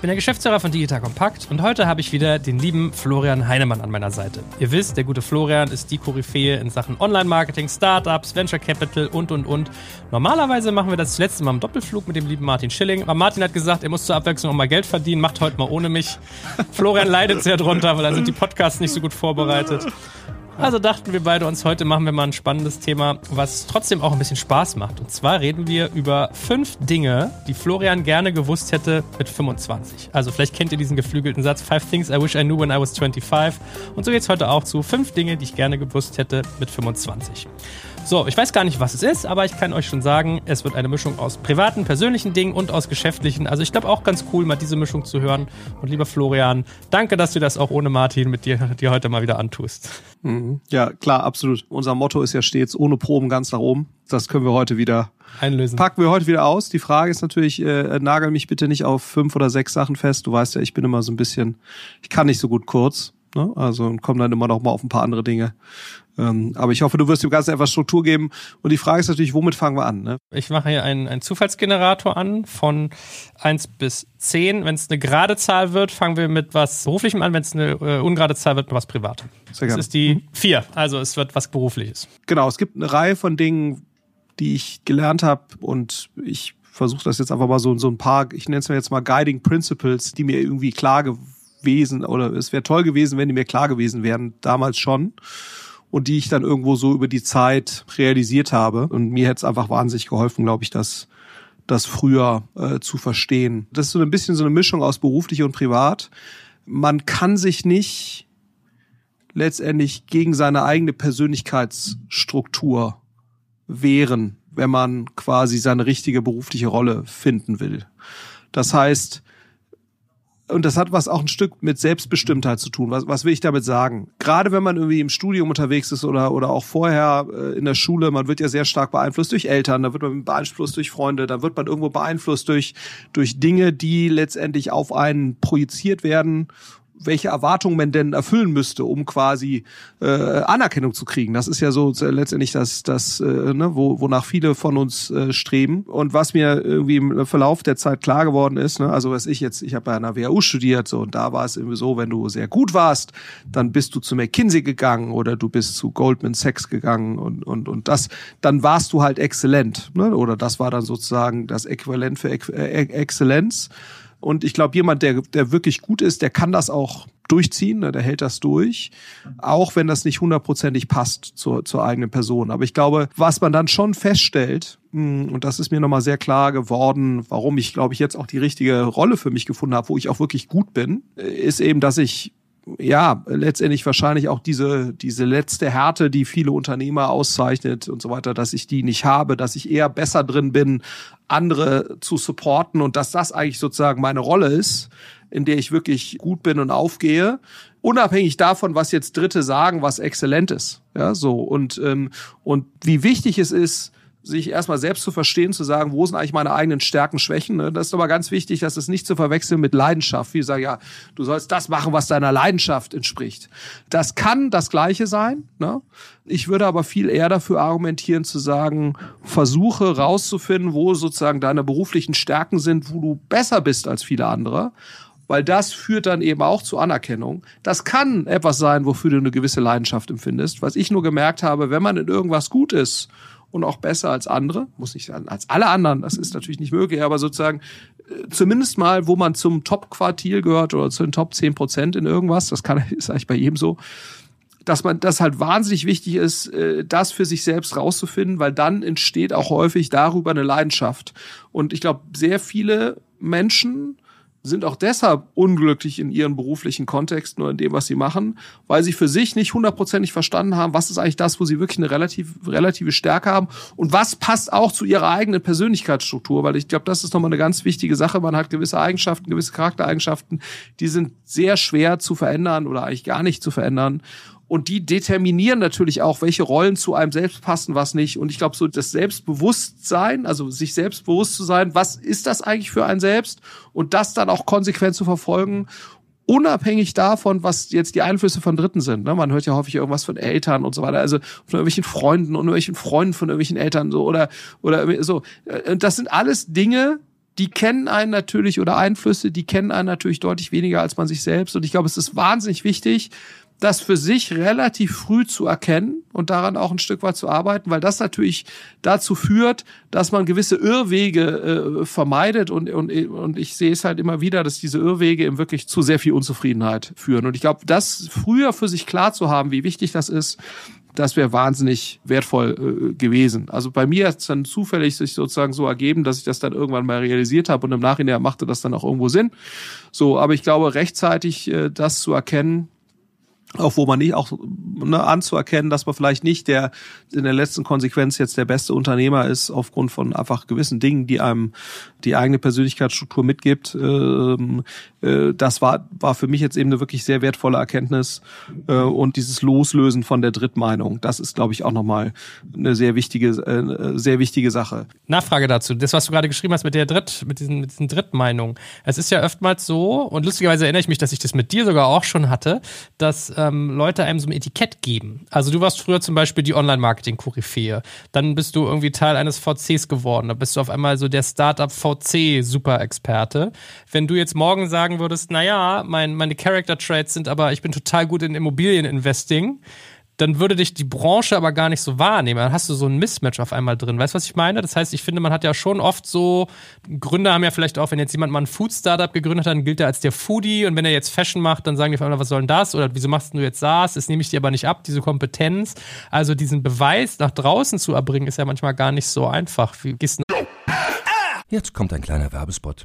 Ich bin der Geschäftsführer von Digital Compact und heute habe ich wieder den lieben Florian Heinemann an meiner Seite. Ihr wisst, der gute Florian ist die Koryphäe in Sachen Online-Marketing, Startups, Venture Capital und und und. Normalerweise machen wir das, das letzte Mal im Doppelflug mit dem lieben Martin Schilling. Aber Martin hat gesagt, er muss zur Abwechslung auch mal Geld verdienen, macht heute mal ohne mich. Florian leidet sehr drunter, weil da sind die Podcasts nicht so gut vorbereitet. Also dachten wir beide uns, heute machen wir mal ein spannendes Thema, was trotzdem auch ein bisschen Spaß macht. Und zwar reden wir über fünf Dinge, die Florian gerne gewusst hätte mit 25. Also vielleicht kennt ihr diesen geflügelten Satz, Five Things I Wish I Knew When I Was 25. Und so geht's heute auch zu fünf Dinge, die ich gerne gewusst hätte mit 25. So, ich weiß gar nicht, was es ist, aber ich kann euch schon sagen, es wird eine Mischung aus privaten, persönlichen Dingen und aus geschäftlichen. Also ich glaube auch ganz cool, mal diese Mischung zu hören. Und lieber Florian, danke, dass du das auch ohne Martin mit dir, dir heute mal wieder antust. Mhm. Ja, klar, absolut. Unser Motto ist ja stets ohne Proben ganz nach oben. Das können wir heute wieder einlösen. Packen wir heute wieder aus. Die Frage ist natürlich, äh, nagel mich bitte nicht auf fünf oder sechs Sachen fest. Du weißt ja, ich bin immer so ein bisschen, ich kann nicht so gut kurz. Ne? Also komme dann immer noch mal auf ein paar andere Dinge. Ähm, aber ich hoffe, du wirst dem Ganzen etwas Struktur geben. Und die Frage ist natürlich, womit fangen wir an? Ne? Ich mache hier einen, einen Zufallsgenerator an von eins bis zehn. Wenn es eine gerade Zahl wird, fangen wir mit was Beruflichem an. Wenn es eine äh, ungerade Zahl wird, mit was Privatem. Sehr gerne. Das ist die vier. Also es wird was Berufliches. Genau, es gibt eine Reihe von Dingen, die ich gelernt habe und ich versuche das jetzt einfach mal so, so ein paar, ich nenne es mir jetzt mal Guiding Principles, die mir irgendwie klar gewesen oder es wäre toll gewesen, wenn die mir klar gewesen wären, damals schon und die ich dann irgendwo so über die Zeit realisiert habe. Und mir hätte es einfach wahnsinnig geholfen, glaube ich, das, das früher äh, zu verstehen. Das ist so ein bisschen so eine Mischung aus beruflich und privat. Man kann sich nicht letztendlich gegen seine eigene Persönlichkeitsstruktur wehren, wenn man quasi seine richtige berufliche Rolle finden will. Das heißt, und das hat was auch ein Stück mit Selbstbestimmtheit zu tun. Was, was will ich damit sagen? Gerade wenn man irgendwie im Studium unterwegs ist oder, oder auch vorher äh, in der Schule, man wird ja sehr stark beeinflusst durch Eltern, da wird man beeinflusst durch Freunde, da wird man irgendwo beeinflusst durch, durch Dinge, die letztendlich auf einen projiziert werden welche Erwartungen man denn erfüllen müsste, um quasi äh, Anerkennung zu kriegen. Das ist ja so letztendlich das, das äh, ne, wo, wonach viele von uns äh, streben. Und was mir irgendwie im Verlauf der Zeit klar geworden ist, ne, also was ich jetzt, ich habe bei einer WHU studiert, so und da war es irgendwie so, wenn du sehr gut warst, dann bist du zu McKinsey gegangen oder du bist zu Goldman Sachs gegangen und und und das, dann warst du halt exzellent, ne? Oder das war dann sozusagen das Äquivalent für Ex äh, Exzellenz. Und ich glaube, jemand, der, der wirklich gut ist, der kann das auch durchziehen, ne, der hält das durch, auch wenn das nicht hundertprozentig passt zur, zur eigenen Person. Aber ich glaube, was man dann schon feststellt, hm, und das ist mir nochmal sehr klar geworden, warum ich, glaube ich, jetzt auch die richtige Rolle für mich gefunden habe, wo ich auch wirklich gut bin, ist eben, dass ich ja, letztendlich wahrscheinlich auch diese, diese letzte Härte, die viele Unternehmer auszeichnet und so weiter, dass ich die nicht habe, dass ich eher besser drin bin, andere zu supporten und dass das eigentlich sozusagen meine Rolle ist, in der ich wirklich gut bin und aufgehe unabhängig davon, was jetzt Dritte sagen, was exzellent ist. Ja, so und ähm, und wie wichtig es ist, sich erstmal selbst zu verstehen, zu sagen, wo sind eigentlich meine eigenen Stärken, Schwächen. Ne? Das ist aber ganz wichtig, dass es nicht zu verwechseln mit Leidenschaft. Wie sagen, ja, du sollst das machen, was deiner Leidenschaft entspricht. Das kann das Gleiche sein. Ne? Ich würde aber viel eher dafür argumentieren, zu sagen, versuche rauszufinden, wo sozusagen deine beruflichen Stärken sind, wo du besser bist als viele andere weil das führt dann eben auch zu Anerkennung. Das kann etwas sein, wofür du eine gewisse Leidenschaft empfindest. Was ich nur gemerkt habe, wenn man in irgendwas gut ist und auch besser als andere. Muss nicht sein, als alle anderen, das ist natürlich nicht möglich, aber sozusagen äh, zumindest mal, wo man zum Top-Quartil gehört oder zu den Top 10 Prozent in irgendwas, das kann, ist eigentlich bei jedem so, dass man das halt wahnsinnig wichtig ist, äh, das für sich selbst rauszufinden, weil dann entsteht auch häufig darüber eine Leidenschaft. Und ich glaube, sehr viele Menschen sind auch deshalb unglücklich in ihren beruflichen Kontexten oder in dem, was sie machen, weil sie für sich nicht hundertprozentig verstanden haben, was ist eigentlich das, wo sie wirklich eine relativ, relative Stärke haben und was passt auch zu ihrer eigenen Persönlichkeitsstruktur, weil ich glaube, das ist nochmal eine ganz wichtige Sache. Man hat gewisse Eigenschaften, gewisse Charaktereigenschaften, die sind sehr schwer zu verändern oder eigentlich gar nicht zu verändern. Und die determinieren natürlich auch, welche Rollen zu einem selbst passen, was nicht. Und ich glaube, so das Selbstbewusstsein, also sich selbstbewusst zu sein, was ist das eigentlich für ein Selbst? Und das dann auch konsequent zu verfolgen unabhängig davon, was jetzt die Einflüsse von Dritten sind. Ne? Man hört ja häufig irgendwas von Eltern und so weiter, also von irgendwelchen Freunden und irgendwelchen Freunden von irgendwelchen Eltern so oder oder so. Äh, das sind alles Dinge, die kennen einen natürlich oder Einflüsse, die kennen einen natürlich deutlich weniger als man sich selbst. Und ich glaube, es ist wahnsinnig wichtig, das für sich relativ früh zu erkennen und daran auch ein Stück weit zu arbeiten, weil das natürlich dazu führt, dass man gewisse Irrwege äh, vermeidet und, und, und ich sehe es halt immer wieder, dass diese Irrwege eben wirklich zu sehr viel Unzufriedenheit führen. Und ich glaube, das früher für sich klar zu haben, wie wichtig das ist, das wäre wahnsinnig wertvoll äh, gewesen. Also bei mir hat es dann zufällig sich sozusagen so ergeben, dass ich das dann irgendwann mal realisiert habe und im Nachhinein machte das dann auch irgendwo Sinn. So, aber ich glaube, rechtzeitig äh, das zu erkennen, auch wo man nicht auch ne, anzuerkennen, dass man vielleicht nicht der in der letzten Konsequenz jetzt der beste Unternehmer ist aufgrund von einfach gewissen Dingen, die einem die eigene Persönlichkeitsstruktur mitgibt. Ähm, äh, das war war für mich jetzt eben eine wirklich sehr wertvolle Erkenntnis äh, und dieses Loslösen von der Drittmeinung, das ist glaube ich auch nochmal eine sehr wichtige äh, sehr wichtige Sache. Nachfrage dazu, das was du gerade geschrieben hast mit der Dritt mit diesen mit diesen Drittmeinungen. Es ist ja oftmals so und lustigerweise erinnere ich mich, dass ich das mit dir sogar auch schon hatte, dass ähm, Leute einem so ein Etikett geben. Also du warst früher zum Beispiel die Online-Marketing-Koryphäe. Dann bist du irgendwie Teil eines VCs geworden. Da bist du auf einmal so der Startup-VC-Super-Experte. Wenn du jetzt morgen sagen würdest, naja, mein, meine Character-Traits sind aber, ich bin total gut in Immobilien-Investing, dann würde dich die Branche aber gar nicht so wahrnehmen. Dann hast du so ein Mismatch auf einmal drin. Weißt du, was ich meine? Das heißt, ich finde, man hat ja schon oft so, Gründer haben ja vielleicht auch, wenn jetzt jemand mal ein Food-Startup gegründet hat, dann gilt er als der Foodie und wenn er jetzt Fashion macht, dann sagen die auf einmal, was soll denn das? Oder wieso machst du jetzt SaaS? Das nehme ich dir aber nicht ab, diese Kompetenz. Also diesen Beweis nach draußen zu erbringen, ist ja manchmal gar nicht so einfach. Wie gehst du Jetzt kommt ein kleiner Werbespot.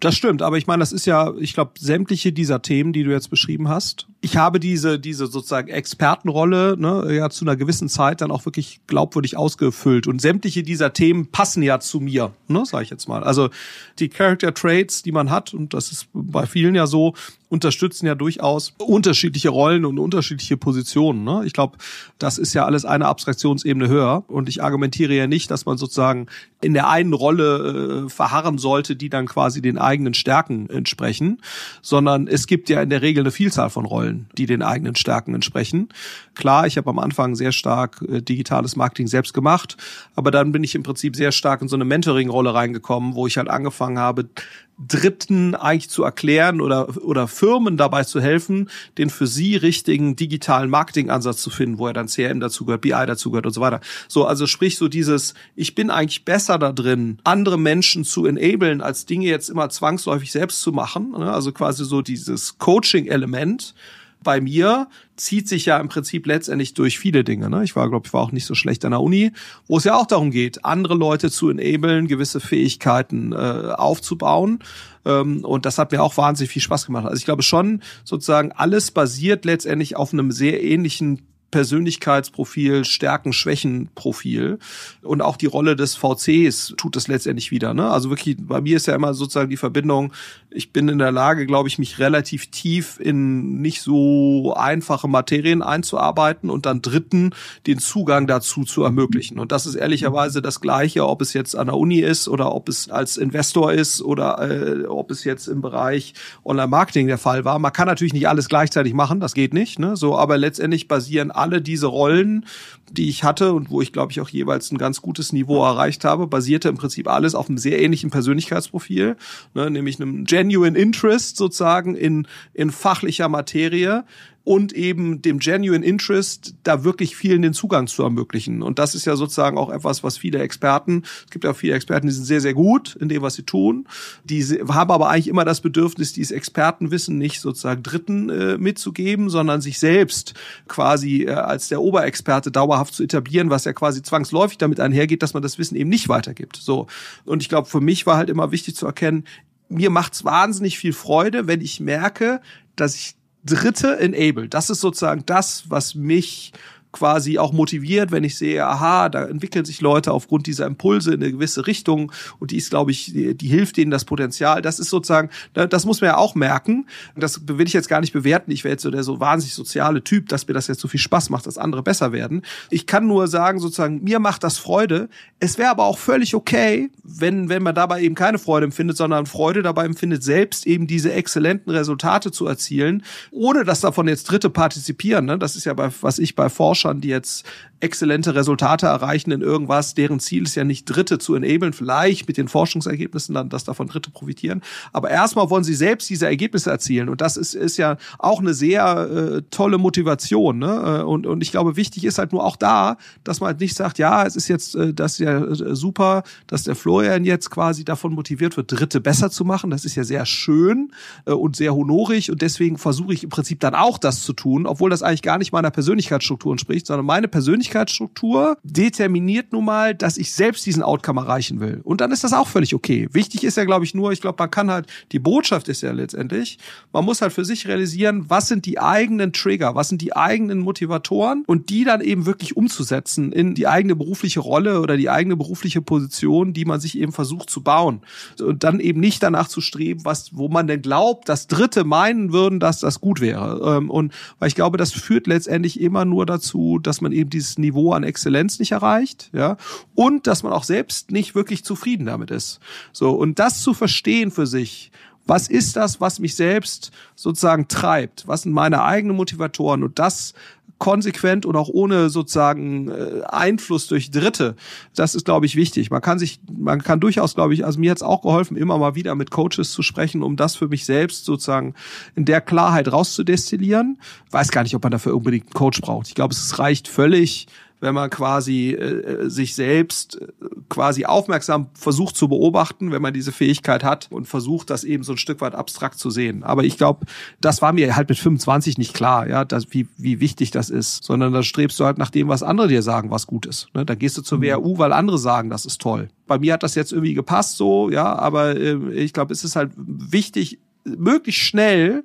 Das stimmt, aber ich meine, das ist ja, ich glaube, sämtliche dieser Themen, die du jetzt beschrieben hast. Ich habe diese, diese sozusagen Expertenrolle ne, ja zu einer gewissen Zeit dann auch wirklich glaubwürdig ausgefüllt. Und sämtliche dieser Themen passen ja zu mir, ne, sage ich jetzt mal. Also die Character Traits, die man hat, und das ist bei vielen ja so, unterstützen ja durchaus unterschiedliche Rollen und unterschiedliche Positionen. Ne? Ich glaube, das ist ja alles eine Abstraktionsebene höher. Und ich argumentiere ja nicht, dass man sozusagen in der einen Rolle äh, verharren sollte, die dann quasi den eigenen Stärken entsprechen, sondern es gibt ja in der Regel eine Vielzahl von Rollen, die den eigenen Stärken entsprechen. Klar, ich habe am Anfang sehr stark äh, digitales Marketing selbst gemacht, aber dann bin ich im Prinzip sehr stark in so eine Mentoring-Rolle reingekommen, wo ich halt angefangen habe, Dritten eigentlich zu erklären oder, oder Firmen dabei zu helfen, den für sie richtigen digitalen Marketingansatz zu finden, wo er dann CRM dazugehört, BI dazugehört und so weiter. So, also sprich so dieses, ich bin eigentlich besser da drin, andere Menschen zu enablen, als Dinge jetzt immer zwangsläufig selbst zu machen. Ne? Also quasi so dieses Coaching-Element bei mir zieht sich ja im Prinzip letztendlich durch viele Dinge. Ne? Ich war, glaube ich, war auch nicht so schlecht an der Uni, wo es ja auch darum geht, andere Leute zu enablen, gewisse Fähigkeiten äh, aufzubauen. Ähm, und das hat mir auch wahnsinnig viel Spaß gemacht. Also ich glaube schon, sozusagen alles basiert letztendlich auf einem sehr ähnlichen Persönlichkeitsprofil, Stärken, Schwächen Profil und auch die Rolle des VCs tut das letztendlich wieder. Ne? Also wirklich, bei mir ist ja immer sozusagen die Verbindung, ich bin in der Lage, glaube ich, mich relativ tief in nicht so einfache Materien einzuarbeiten und dann Dritten den Zugang dazu zu ermöglichen. Und das ist ehrlicherweise das Gleiche, ob es jetzt an der Uni ist oder ob es als Investor ist oder äh, ob es jetzt im Bereich Online-Marketing der Fall war. Man kann natürlich nicht alles gleichzeitig machen, das geht nicht. Ne? So, aber letztendlich basieren alle diese Rollen, die ich hatte und wo ich glaube ich auch jeweils ein ganz gutes Niveau erreicht habe, basierte im Prinzip alles auf einem sehr ähnlichen Persönlichkeitsprofil, ne, nämlich einem genuine Interest sozusagen in in fachlicher Materie, und eben dem Genuine Interest, da wirklich vielen den Zugang zu ermöglichen. Und das ist ja sozusagen auch etwas, was viele Experten, es gibt ja viele Experten, die sind sehr, sehr gut in dem, was sie tun. Die haben aber eigentlich immer das Bedürfnis, dieses Expertenwissen nicht sozusagen Dritten äh, mitzugeben, sondern sich selbst quasi äh, als der Oberexperte dauerhaft zu etablieren, was ja quasi zwangsläufig damit einhergeht, dass man das Wissen eben nicht weitergibt. So. Und ich glaube, für mich war halt immer wichtig zu erkennen, mir macht's wahnsinnig viel Freude, wenn ich merke, dass ich dritte Enable. Das ist sozusagen das, was mich quasi auch motiviert, wenn ich sehe, aha, da entwickeln sich Leute aufgrund dieser Impulse in eine gewisse Richtung und die ist, glaube ich, die, die hilft denen das Potenzial. Das ist sozusagen, das muss man ja auch merken. Das will ich jetzt gar nicht bewerten. Ich wäre jetzt so der so wahnsinnig soziale Typ, dass mir das jetzt so viel Spaß macht, dass andere besser werden. Ich kann nur sagen, sozusagen, mir macht das Freude. Es wäre aber auch völlig okay, wenn, wenn man dabei eben keine Freude empfindet, sondern Freude dabei empfindet, selbst eben diese exzellenten Resultate zu erzielen, ohne dass davon jetzt Dritte partizipieren. Ne? Das ist ja bei, was ich bei Forschern Forschern, die jetzt exzellente Resultate erreichen in irgendwas, deren Ziel ist ja nicht Dritte zu enablen, vielleicht mit den Forschungsergebnissen dann, dass davon Dritte profitieren. Aber erstmal wollen sie selbst diese Ergebnisse erzielen. Und das ist, ist ja auch eine sehr äh, tolle Motivation. Ne? Äh, und, und ich glaube, wichtig ist halt nur auch da, dass man halt nicht sagt, ja, es ist jetzt äh, das ist ja äh, super, dass der Florian jetzt quasi davon motiviert wird, Dritte besser zu machen. Das ist ja sehr schön äh, und sehr honorig. Und deswegen versuche ich im Prinzip dann auch das zu tun, obwohl das eigentlich gar nicht meiner Persönlichkeitsstruktur entspricht sondern meine Persönlichkeitsstruktur determiniert nun mal, dass ich selbst diesen Outcome erreichen will. Und dann ist das auch völlig okay. Wichtig ist ja, glaube ich, nur, ich glaube, man kann halt, die Botschaft ist ja letztendlich, man muss halt für sich realisieren, was sind die eigenen Trigger, was sind die eigenen Motivatoren und die dann eben wirklich umzusetzen in die eigene berufliche Rolle oder die eigene berufliche Position, die man sich eben versucht zu bauen. Und dann eben nicht danach zu streben, was, wo man denn glaubt, dass Dritte meinen würden, dass das gut wäre. Ähm, und weil ich glaube, das führt letztendlich immer nur dazu, dass man eben dieses Niveau an Exzellenz nicht erreicht, ja, und dass man auch selbst nicht wirklich zufrieden damit ist. So, und das zu verstehen für sich, was ist das, was mich selbst sozusagen treibt? Was sind meine eigenen Motivatoren? Und das konsequent und auch ohne sozusagen äh, Einfluss durch Dritte. Das ist, glaube ich, wichtig. Man kann sich, man kann durchaus, glaube ich, also mir hat es auch geholfen, immer mal wieder mit Coaches zu sprechen, um das für mich selbst sozusagen in der Klarheit rauszudestillieren. Weiß gar nicht, ob man dafür unbedingt einen Coach braucht. Ich glaube, es reicht völlig, wenn man quasi äh, sich selbst äh, quasi aufmerksam versucht zu beobachten, wenn man diese Fähigkeit hat und versucht, das eben so ein Stück weit abstrakt zu sehen. Aber ich glaube, das war mir halt mit 25 nicht klar, ja, dass, wie, wie wichtig das ist, sondern da strebst du halt nach dem, was andere dir sagen, was gut ist. Ne? Da gehst du zur mhm. WHU, weil andere sagen, das ist toll. Bei mir hat das jetzt irgendwie gepasst so, ja, aber äh, ich glaube, es ist halt wichtig, möglichst schnell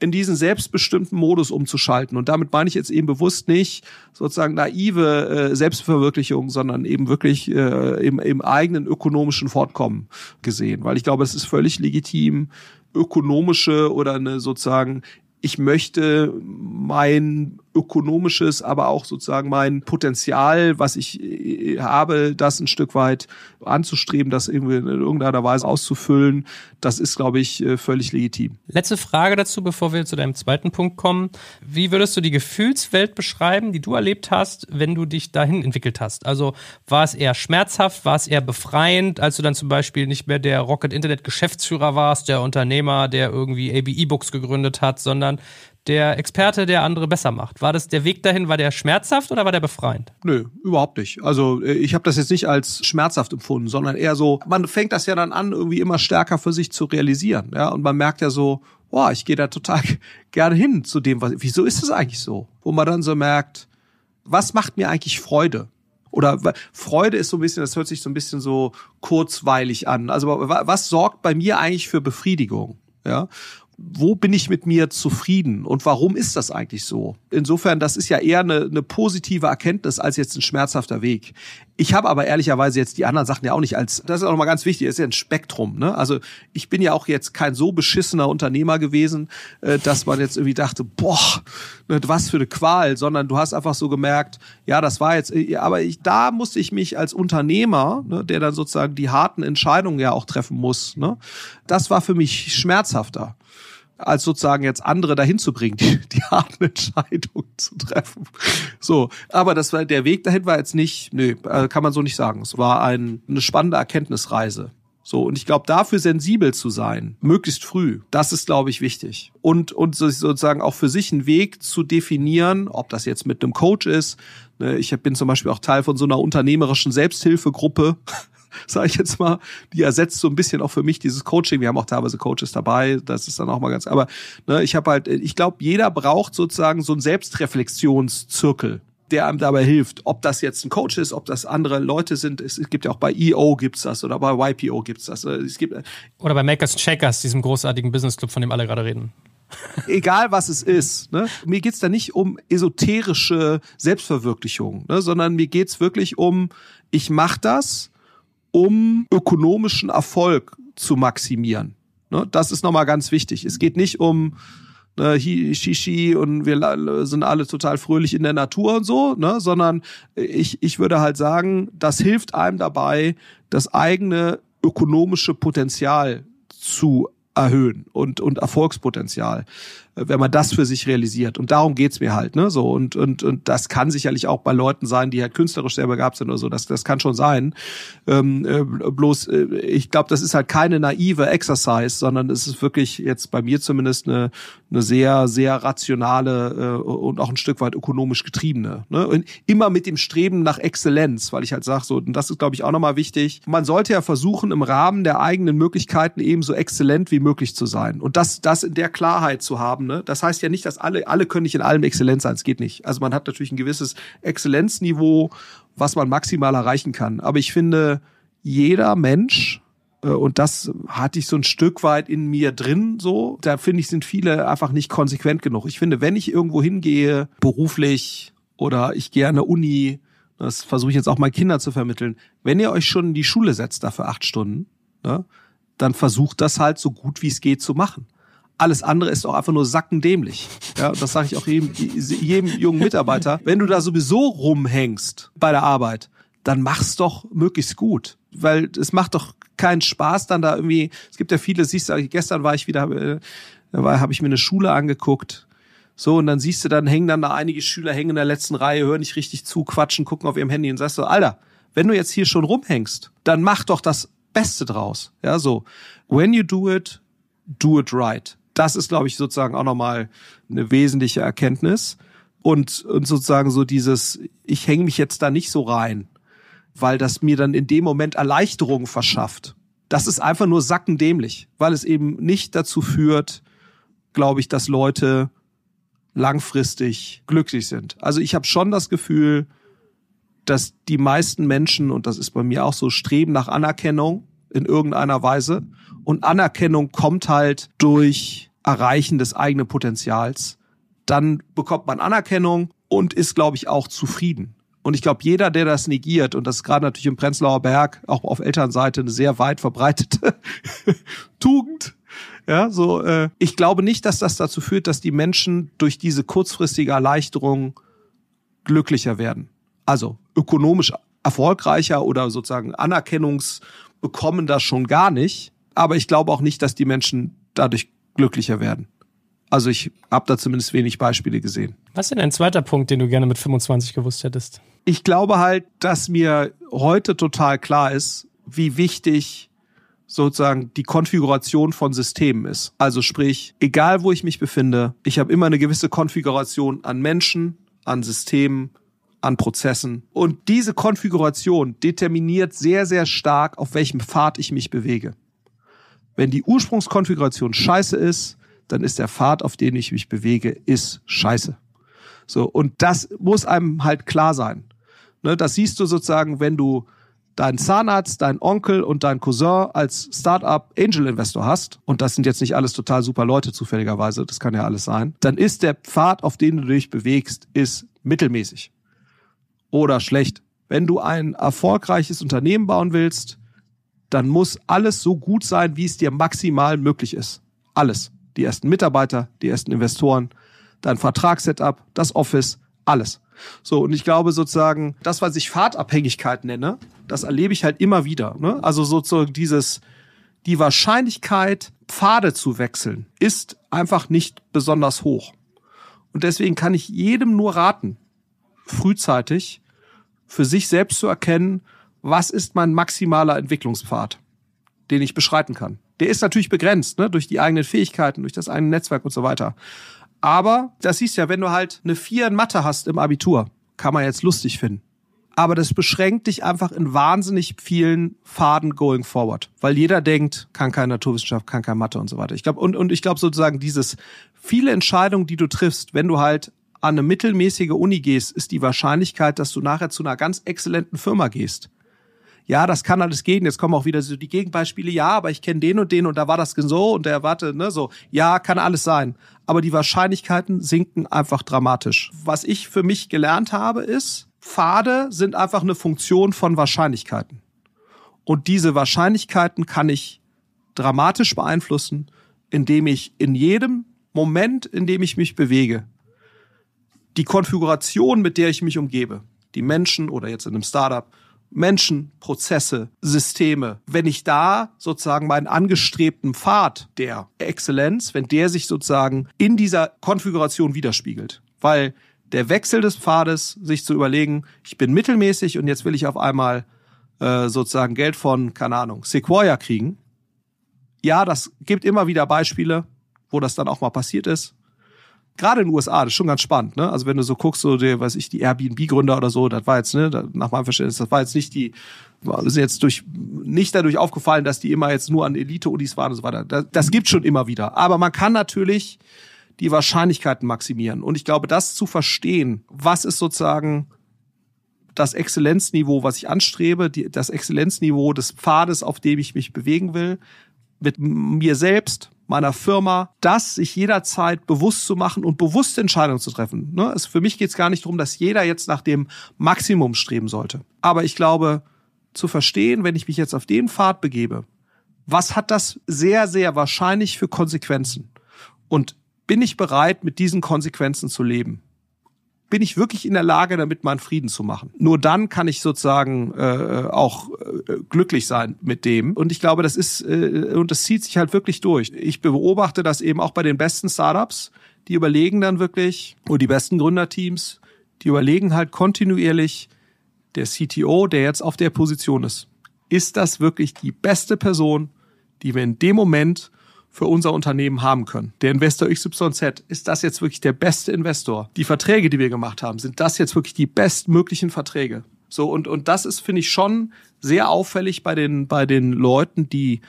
in diesen selbstbestimmten Modus umzuschalten. Und damit meine ich jetzt eben bewusst nicht sozusagen naive äh, Selbstverwirklichung, sondern eben wirklich äh, im, im eigenen ökonomischen Fortkommen gesehen. Weil ich glaube, es ist völlig legitim, ökonomische oder eine sozusagen ich möchte mein ökonomisches, aber auch sozusagen mein Potenzial, was ich äh, habe, das ein Stück weit anzustreben, das irgendwie in irgendeiner Weise auszufüllen, das ist, glaube ich, äh, völlig legitim. Letzte Frage dazu, bevor wir zu deinem zweiten Punkt kommen. Wie würdest du die Gefühlswelt beschreiben, die du erlebt hast, wenn du dich dahin entwickelt hast? Also war es eher schmerzhaft, war es eher befreiend, als du dann zum Beispiel nicht mehr der Rocket Internet Geschäftsführer warst, der Unternehmer, der irgendwie AB E-Books gegründet hat, sondern der Experte, der andere besser macht. War das der Weg dahin, war der schmerzhaft oder war der befreiend? Nö, überhaupt nicht. Also äh, ich habe das jetzt nicht als schmerzhaft empfunden, sondern eher so, man fängt das ja dann an, irgendwie immer stärker für sich zu realisieren. Ja, und man merkt ja so, boah, ich gehe da total gerne hin zu dem, was, wieso ist es eigentlich so? Wo man dann so merkt, was macht mir eigentlich Freude? Oder Freude ist so ein bisschen, das hört sich so ein bisschen so kurzweilig an. Also was sorgt bei mir eigentlich für Befriedigung? Ja, wo bin ich mit mir zufrieden und warum ist das eigentlich so? Insofern, das ist ja eher eine, eine positive Erkenntnis als jetzt ein schmerzhafter Weg. Ich habe aber ehrlicherweise jetzt die anderen Sachen ja auch nicht als, das ist auch nochmal ganz wichtig, das ist ja ein Spektrum. Ne? Also ich bin ja auch jetzt kein so beschissener Unternehmer gewesen, äh, dass man jetzt irgendwie dachte, boah, ne, was für eine Qual, sondern du hast einfach so gemerkt, ja, das war jetzt, äh, aber ich, da musste ich mich als Unternehmer, ne, der dann sozusagen die harten Entscheidungen ja auch treffen muss, ne, das war für mich schmerzhafter als sozusagen jetzt andere dahin zu bringen, die, die harten Entscheidungen zu treffen. So, aber das war der Weg dahin war jetzt nicht, nö, äh, kann man so nicht sagen. Es war ein, eine spannende Erkenntnisreise. So, und ich glaube, dafür sensibel zu sein, möglichst früh, das ist, glaube ich, wichtig. Und, und sozusagen auch für sich einen Weg zu definieren, ob das jetzt mit einem Coach ist. Ne, ich bin zum Beispiel auch Teil von so einer unternehmerischen Selbsthilfegruppe. sage ich jetzt mal, die ersetzt so ein bisschen auch für mich dieses Coaching. Wir haben auch teilweise Coaches dabei, das ist dann auch mal ganz, aber ne, ich habe halt, ich glaube, jeder braucht sozusagen so einen Selbstreflexionszirkel der einem dabei hilft. Ob das jetzt ein Coach ist, ob das andere Leute sind. Es gibt ja auch bei EO gibt's das oder bei YPO gibt's das. Es gibt oder bei Makers Checkers, diesem großartigen Business Club, von dem alle gerade reden. Egal was es ist. Ne? Mir geht's da nicht um esoterische Selbstverwirklichung, ne? sondern mir geht's wirklich um, ich mache das um ökonomischen Erfolg zu maximieren. Ne? Das ist nochmal ganz wichtig. Es geht nicht um ne, Shishi und wir sind alle total fröhlich in der Natur und so, ne? sondern ich, ich würde halt sagen, das hilft einem dabei, das eigene ökonomische Potenzial zu erhöhen und, und Erfolgspotenzial wenn man das für sich realisiert. Und darum geht's mir halt, ne? So, und, und, und das kann sicherlich auch bei Leuten sein, die halt künstlerisch selber gehabt sind oder so. Das, das kann schon sein. Ähm, äh, bloß, äh, ich glaube, das ist halt keine naive Exercise, sondern es ist wirklich jetzt bei mir zumindest eine, eine sehr, sehr rationale äh, und auch ein Stück weit ökonomisch getriebene. Ne? Und immer mit dem Streben nach Exzellenz, weil ich halt sage, so, und das ist, glaube ich, auch nochmal wichtig. Man sollte ja versuchen, im Rahmen der eigenen Möglichkeiten eben so exzellent wie möglich zu sein. Und das, das in der Klarheit zu haben, Ne? Das heißt ja nicht, dass alle, alle können nicht in allem Exzellenz sein. Es geht nicht. Also man hat natürlich ein gewisses Exzellenzniveau, was man maximal erreichen kann. Aber ich finde, jeder Mensch, äh, und das hatte ich so ein Stück weit in mir drin, so. Da finde ich, sind viele einfach nicht konsequent genug. Ich finde, wenn ich irgendwo hingehe, beruflich oder ich gehe an eine Uni, das versuche ich jetzt auch mal Kinder zu vermitteln, wenn ihr euch schon in die Schule setzt dafür acht Stunden, ne, dann versucht das halt so gut wie es geht zu machen. Alles andere ist doch einfach nur sackendämlich. Ja, das sage ich auch jedem, jedem jungen Mitarbeiter. Wenn du da sowieso rumhängst bei der Arbeit, dann mach's doch möglichst gut. Weil es macht doch keinen Spaß, dann da irgendwie, es gibt ja viele, siehst du, gestern war ich wieder, äh, habe ich mir eine Schule angeguckt. So, und dann siehst du, dann hängen dann da einige Schüler hängen in der letzten Reihe, hören nicht richtig zu, quatschen, gucken auf ihrem Handy und sagst so, Alter, wenn du jetzt hier schon rumhängst, dann mach doch das Beste draus. Ja, so. When you do it, do it right das ist, glaube ich, sozusagen auch nochmal eine wesentliche Erkenntnis. Und, und sozusagen so dieses, ich hänge mich jetzt da nicht so rein, weil das mir dann in dem Moment Erleichterung verschafft. Das ist einfach nur sackendämlich, weil es eben nicht dazu führt, glaube ich, dass Leute langfristig glücklich sind. Also ich habe schon das Gefühl, dass die meisten Menschen, und das ist bei mir auch so, streben nach Anerkennung in irgendeiner Weise. Und Anerkennung kommt halt durch Erreichen des eigenen Potenzials. Dann bekommt man Anerkennung und ist, glaube ich, auch zufrieden. Und ich glaube, jeder, der das negiert, und das ist gerade natürlich im Prenzlauer Berg, auch auf Elternseite, eine sehr weit verbreitete Tugend, ja, so, äh, ich glaube nicht, dass das dazu führt, dass die Menschen durch diese kurzfristige Erleichterung glücklicher werden. Also ökonomisch erfolgreicher oder sozusagen Anerkennungs bekommen das schon gar nicht. Aber ich glaube auch nicht, dass die Menschen dadurch glücklicher werden. Also ich habe da zumindest wenig Beispiele gesehen. Was ist denn ein zweiter Punkt, den du gerne mit 25 gewusst hättest? Ich glaube halt, dass mir heute total klar ist, wie wichtig sozusagen die Konfiguration von Systemen ist. Also sprich, egal wo ich mich befinde, ich habe immer eine gewisse Konfiguration an Menschen, an Systemen, an Prozessen. Und diese Konfiguration determiniert sehr, sehr stark, auf welchem Pfad ich mich bewege. Wenn die Ursprungskonfiguration scheiße ist, dann ist der Pfad, auf den ich mich bewege, ist scheiße. So. Und das muss einem halt klar sein. Ne, das siehst du sozusagen, wenn du deinen Zahnarzt, deinen Onkel und deinen Cousin als Startup Angel Investor hast, und das sind jetzt nicht alles total super Leute zufälligerweise, das kann ja alles sein, dann ist der Pfad, auf den du dich bewegst, ist mittelmäßig oder schlecht. Wenn du ein erfolgreiches Unternehmen bauen willst, dann muss alles so gut sein, wie es dir maximal möglich ist. Alles. Die ersten Mitarbeiter, die ersten Investoren, dein Vertragssetup, das Office, alles. So, und ich glaube sozusagen, das, was ich Fahrtabhängigkeit nenne, das erlebe ich halt immer wieder. Ne? Also sozusagen dieses, die Wahrscheinlichkeit, Pfade zu wechseln, ist einfach nicht besonders hoch. Und deswegen kann ich jedem nur raten, frühzeitig für sich selbst zu erkennen, was ist mein maximaler Entwicklungspfad, den ich beschreiten kann. Der ist natürlich begrenzt, ne, durch die eigenen Fähigkeiten, durch das eigene Netzwerk und so weiter. Aber das siehst ja, wenn du halt eine Vier in Mathe hast im Abitur, kann man jetzt lustig finden. Aber das beschränkt dich einfach in wahnsinnig vielen Faden going forward. Weil jeder denkt, kann kein Naturwissenschaft, kann kein Mathe und so weiter. Ich glaube, und, und ich glaube sozusagen dieses viele Entscheidungen, die du triffst, wenn du halt an eine mittelmäßige Uni gehst, ist die Wahrscheinlichkeit, dass du nachher zu einer ganz exzellenten Firma gehst. Ja, das kann alles gehen. Jetzt kommen auch wieder so die Gegenbeispiele. Ja, aber ich kenne den und den und da war das so und der warte, ne, so. Ja, kann alles sein. Aber die Wahrscheinlichkeiten sinken einfach dramatisch. Was ich für mich gelernt habe, ist, Pfade sind einfach eine Funktion von Wahrscheinlichkeiten. Und diese Wahrscheinlichkeiten kann ich dramatisch beeinflussen, indem ich in jedem Moment, in dem ich mich bewege, die Konfiguration, mit der ich mich umgebe, die Menschen oder jetzt in einem Startup, Menschen, Prozesse, Systeme, wenn ich da sozusagen meinen angestrebten Pfad der Exzellenz, wenn der sich sozusagen in dieser Konfiguration widerspiegelt. Weil der Wechsel des Pfades, sich zu überlegen, ich bin mittelmäßig und jetzt will ich auf einmal äh, sozusagen Geld von, keine Ahnung, Sequoia kriegen. Ja, das gibt immer wieder Beispiele, wo das dann auch mal passiert ist gerade in den USA, das ist schon ganz spannend, ne? Also wenn du so guckst, so der, weiß ich, die Airbnb-Gründer oder so, das war jetzt, ne, nach meinem Verständnis, das war jetzt nicht die, sind jetzt durch, nicht dadurch aufgefallen, dass die immer jetzt nur an Elite-Unis waren und so weiter. Das, das gibt schon immer wieder. Aber man kann natürlich die Wahrscheinlichkeiten maximieren. Und ich glaube, das zu verstehen, was ist sozusagen das Exzellenzniveau, was ich anstrebe, die, das Exzellenzniveau des Pfades, auf dem ich mich bewegen will, mit mir selbst, meiner Firma, das sich jederzeit bewusst zu machen und bewusste Entscheidungen zu treffen. Ne? Es, für mich geht es gar nicht darum, dass jeder jetzt nach dem Maximum streben sollte. Aber ich glaube, zu verstehen, wenn ich mich jetzt auf den Pfad begebe, was hat das sehr, sehr wahrscheinlich für Konsequenzen? Und bin ich bereit, mit diesen Konsequenzen zu leben? Bin ich wirklich in der Lage, damit meinen Frieden zu machen. Nur dann kann ich sozusagen äh, auch äh, glücklich sein mit dem. Und ich glaube, das ist, äh, und das zieht sich halt wirklich durch. Ich beobachte das eben auch bei den besten Startups, die überlegen dann wirklich, oder die besten Gründerteams, die überlegen halt kontinuierlich, der CTO, der jetzt auf der Position ist, ist das wirklich die beste Person, die wir in dem Moment für unser Unternehmen haben können. Der Investor XYZ, ist das jetzt wirklich der beste Investor? Die Verträge, die wir gemacht haben, sind das jetzt wirklich die bestmöglichen Verträge? So, und, und das ist, finde ich, schon sehr auffällig bei den, bei den Leuten, die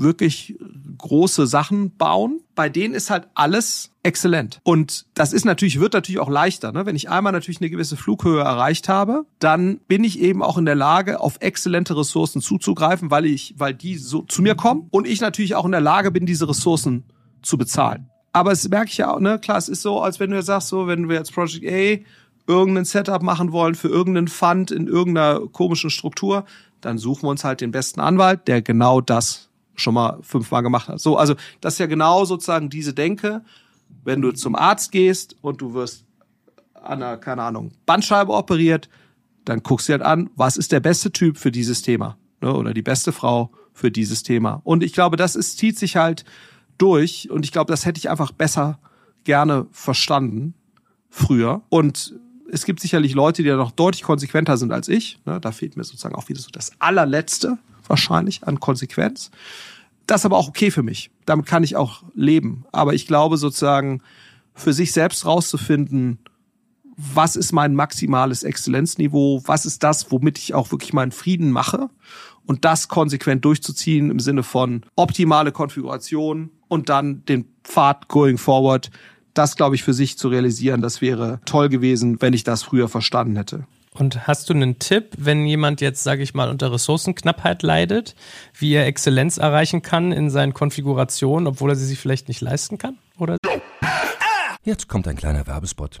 wirklich große Sachen bauen. Bei denen ist halt alles exzellent. Und das ist natürlich, wird natürlich auch leichter. Ne? Wenn ich einmal natürlich eine gewisse Flughöhe erreicht habe, dann bin ich eben auch in der Lage, auf exzellente Ressourcen zuzugreifen, weil ich, weil die so zu mir kommen und ich natürlich auch in der Lage bin, diese Ressourcen zu bezahlen. Aber es merke ich ja auch, ne, klar, es ist so, als wenn du jetzt sagst, so, wenn wir jetzt Project A irgendein Setup machen wollen für irgendeinen Fund in irgendeiner komischen Struktur, dann suchen wir uns halt den besten Anwalt, der genau das schon mal fünfmal gemacht hat. So, also das ist ja genau sozusagen diese Denke, wenn du zum Arzt gehst und du wirst an einer, keine Ahnung, Bandscheibe operiert, dann guckst du halt an, was ist der beste Typ für dieses Thema ne? oder die beste Frau für dieses Thema. Und ich glaube, das ist, zieht sich halt durch und ich glaube, das hätte ich einfach besser gerne verstanden früher. Und es gibt sicherlich Leute, die da noch deutlich konsequenter sind als ich. Ne? Da fehlt mir sozusagen auch wieder so das allerletzte wahrscheinlich an Konsequenz. Das ist aber auch okay für mich. Damit kann ich auch leben. Aber ich glaube sozusagen, für sich selbst rauszufinden, was ist mein maximales Exzellenzniveau, was ist das, womit ich auch wirklich meinen Frieden mache und das konsequent durchzuziehen im Sinne von optimale Konfiguration und dann den Pfad going forward, das glaube ich für sich zu realisieren, das wäre toll gewesen, wenn ich das früher verstanden hätte. Und hast du einen Tipp, wenn jemand jetzt, sage ich mal, unter Ressourcenknappheit leidet, wie er Exzellenz erreichen kann in seinen Konfigurationen, obwohl er sie sich vielleicht nicht leisten kann? Oder? Jetzt kommt ein kleiner Werbespot.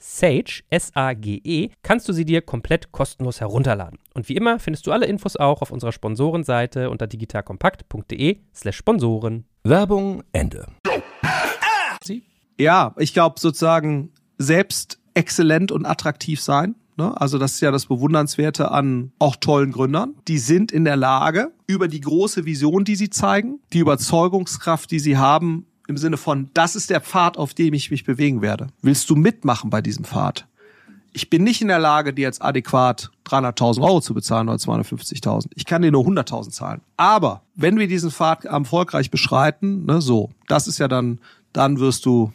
Sage, S-A-G-E, kannst du sie dir komplett kostenlos herunterladen. Und wie immer findest du alle Infos auch auf unserer Sponsorenseite unter digitalkompakt.de slash Sponsoren. Werbung Ende. Ja, ich glaube sozusagen selbst exzellent und attraktiv sein. Ne? Also das ist ja das Bewundernswerte an auch tollen Gründern. Die sind in der Lage, über die große Vision, die sie zeigen, die Überzeugungskraft, die sie haben, im Sinne von, das ist der Pfad, auf dem ich mich bewegen werde. Willst du mitmachen bei diesem Pfad? Ich bin nicht in der Lage, dir jetzt adäquat 300.000 Euro zu bezahlen oder 250.000. Ich kann dir nur 100.000 zahlen. Aber wenn wir diesen Pfad erfolgreich beschreiten, ne, so, das ist ja dann, dann wirst du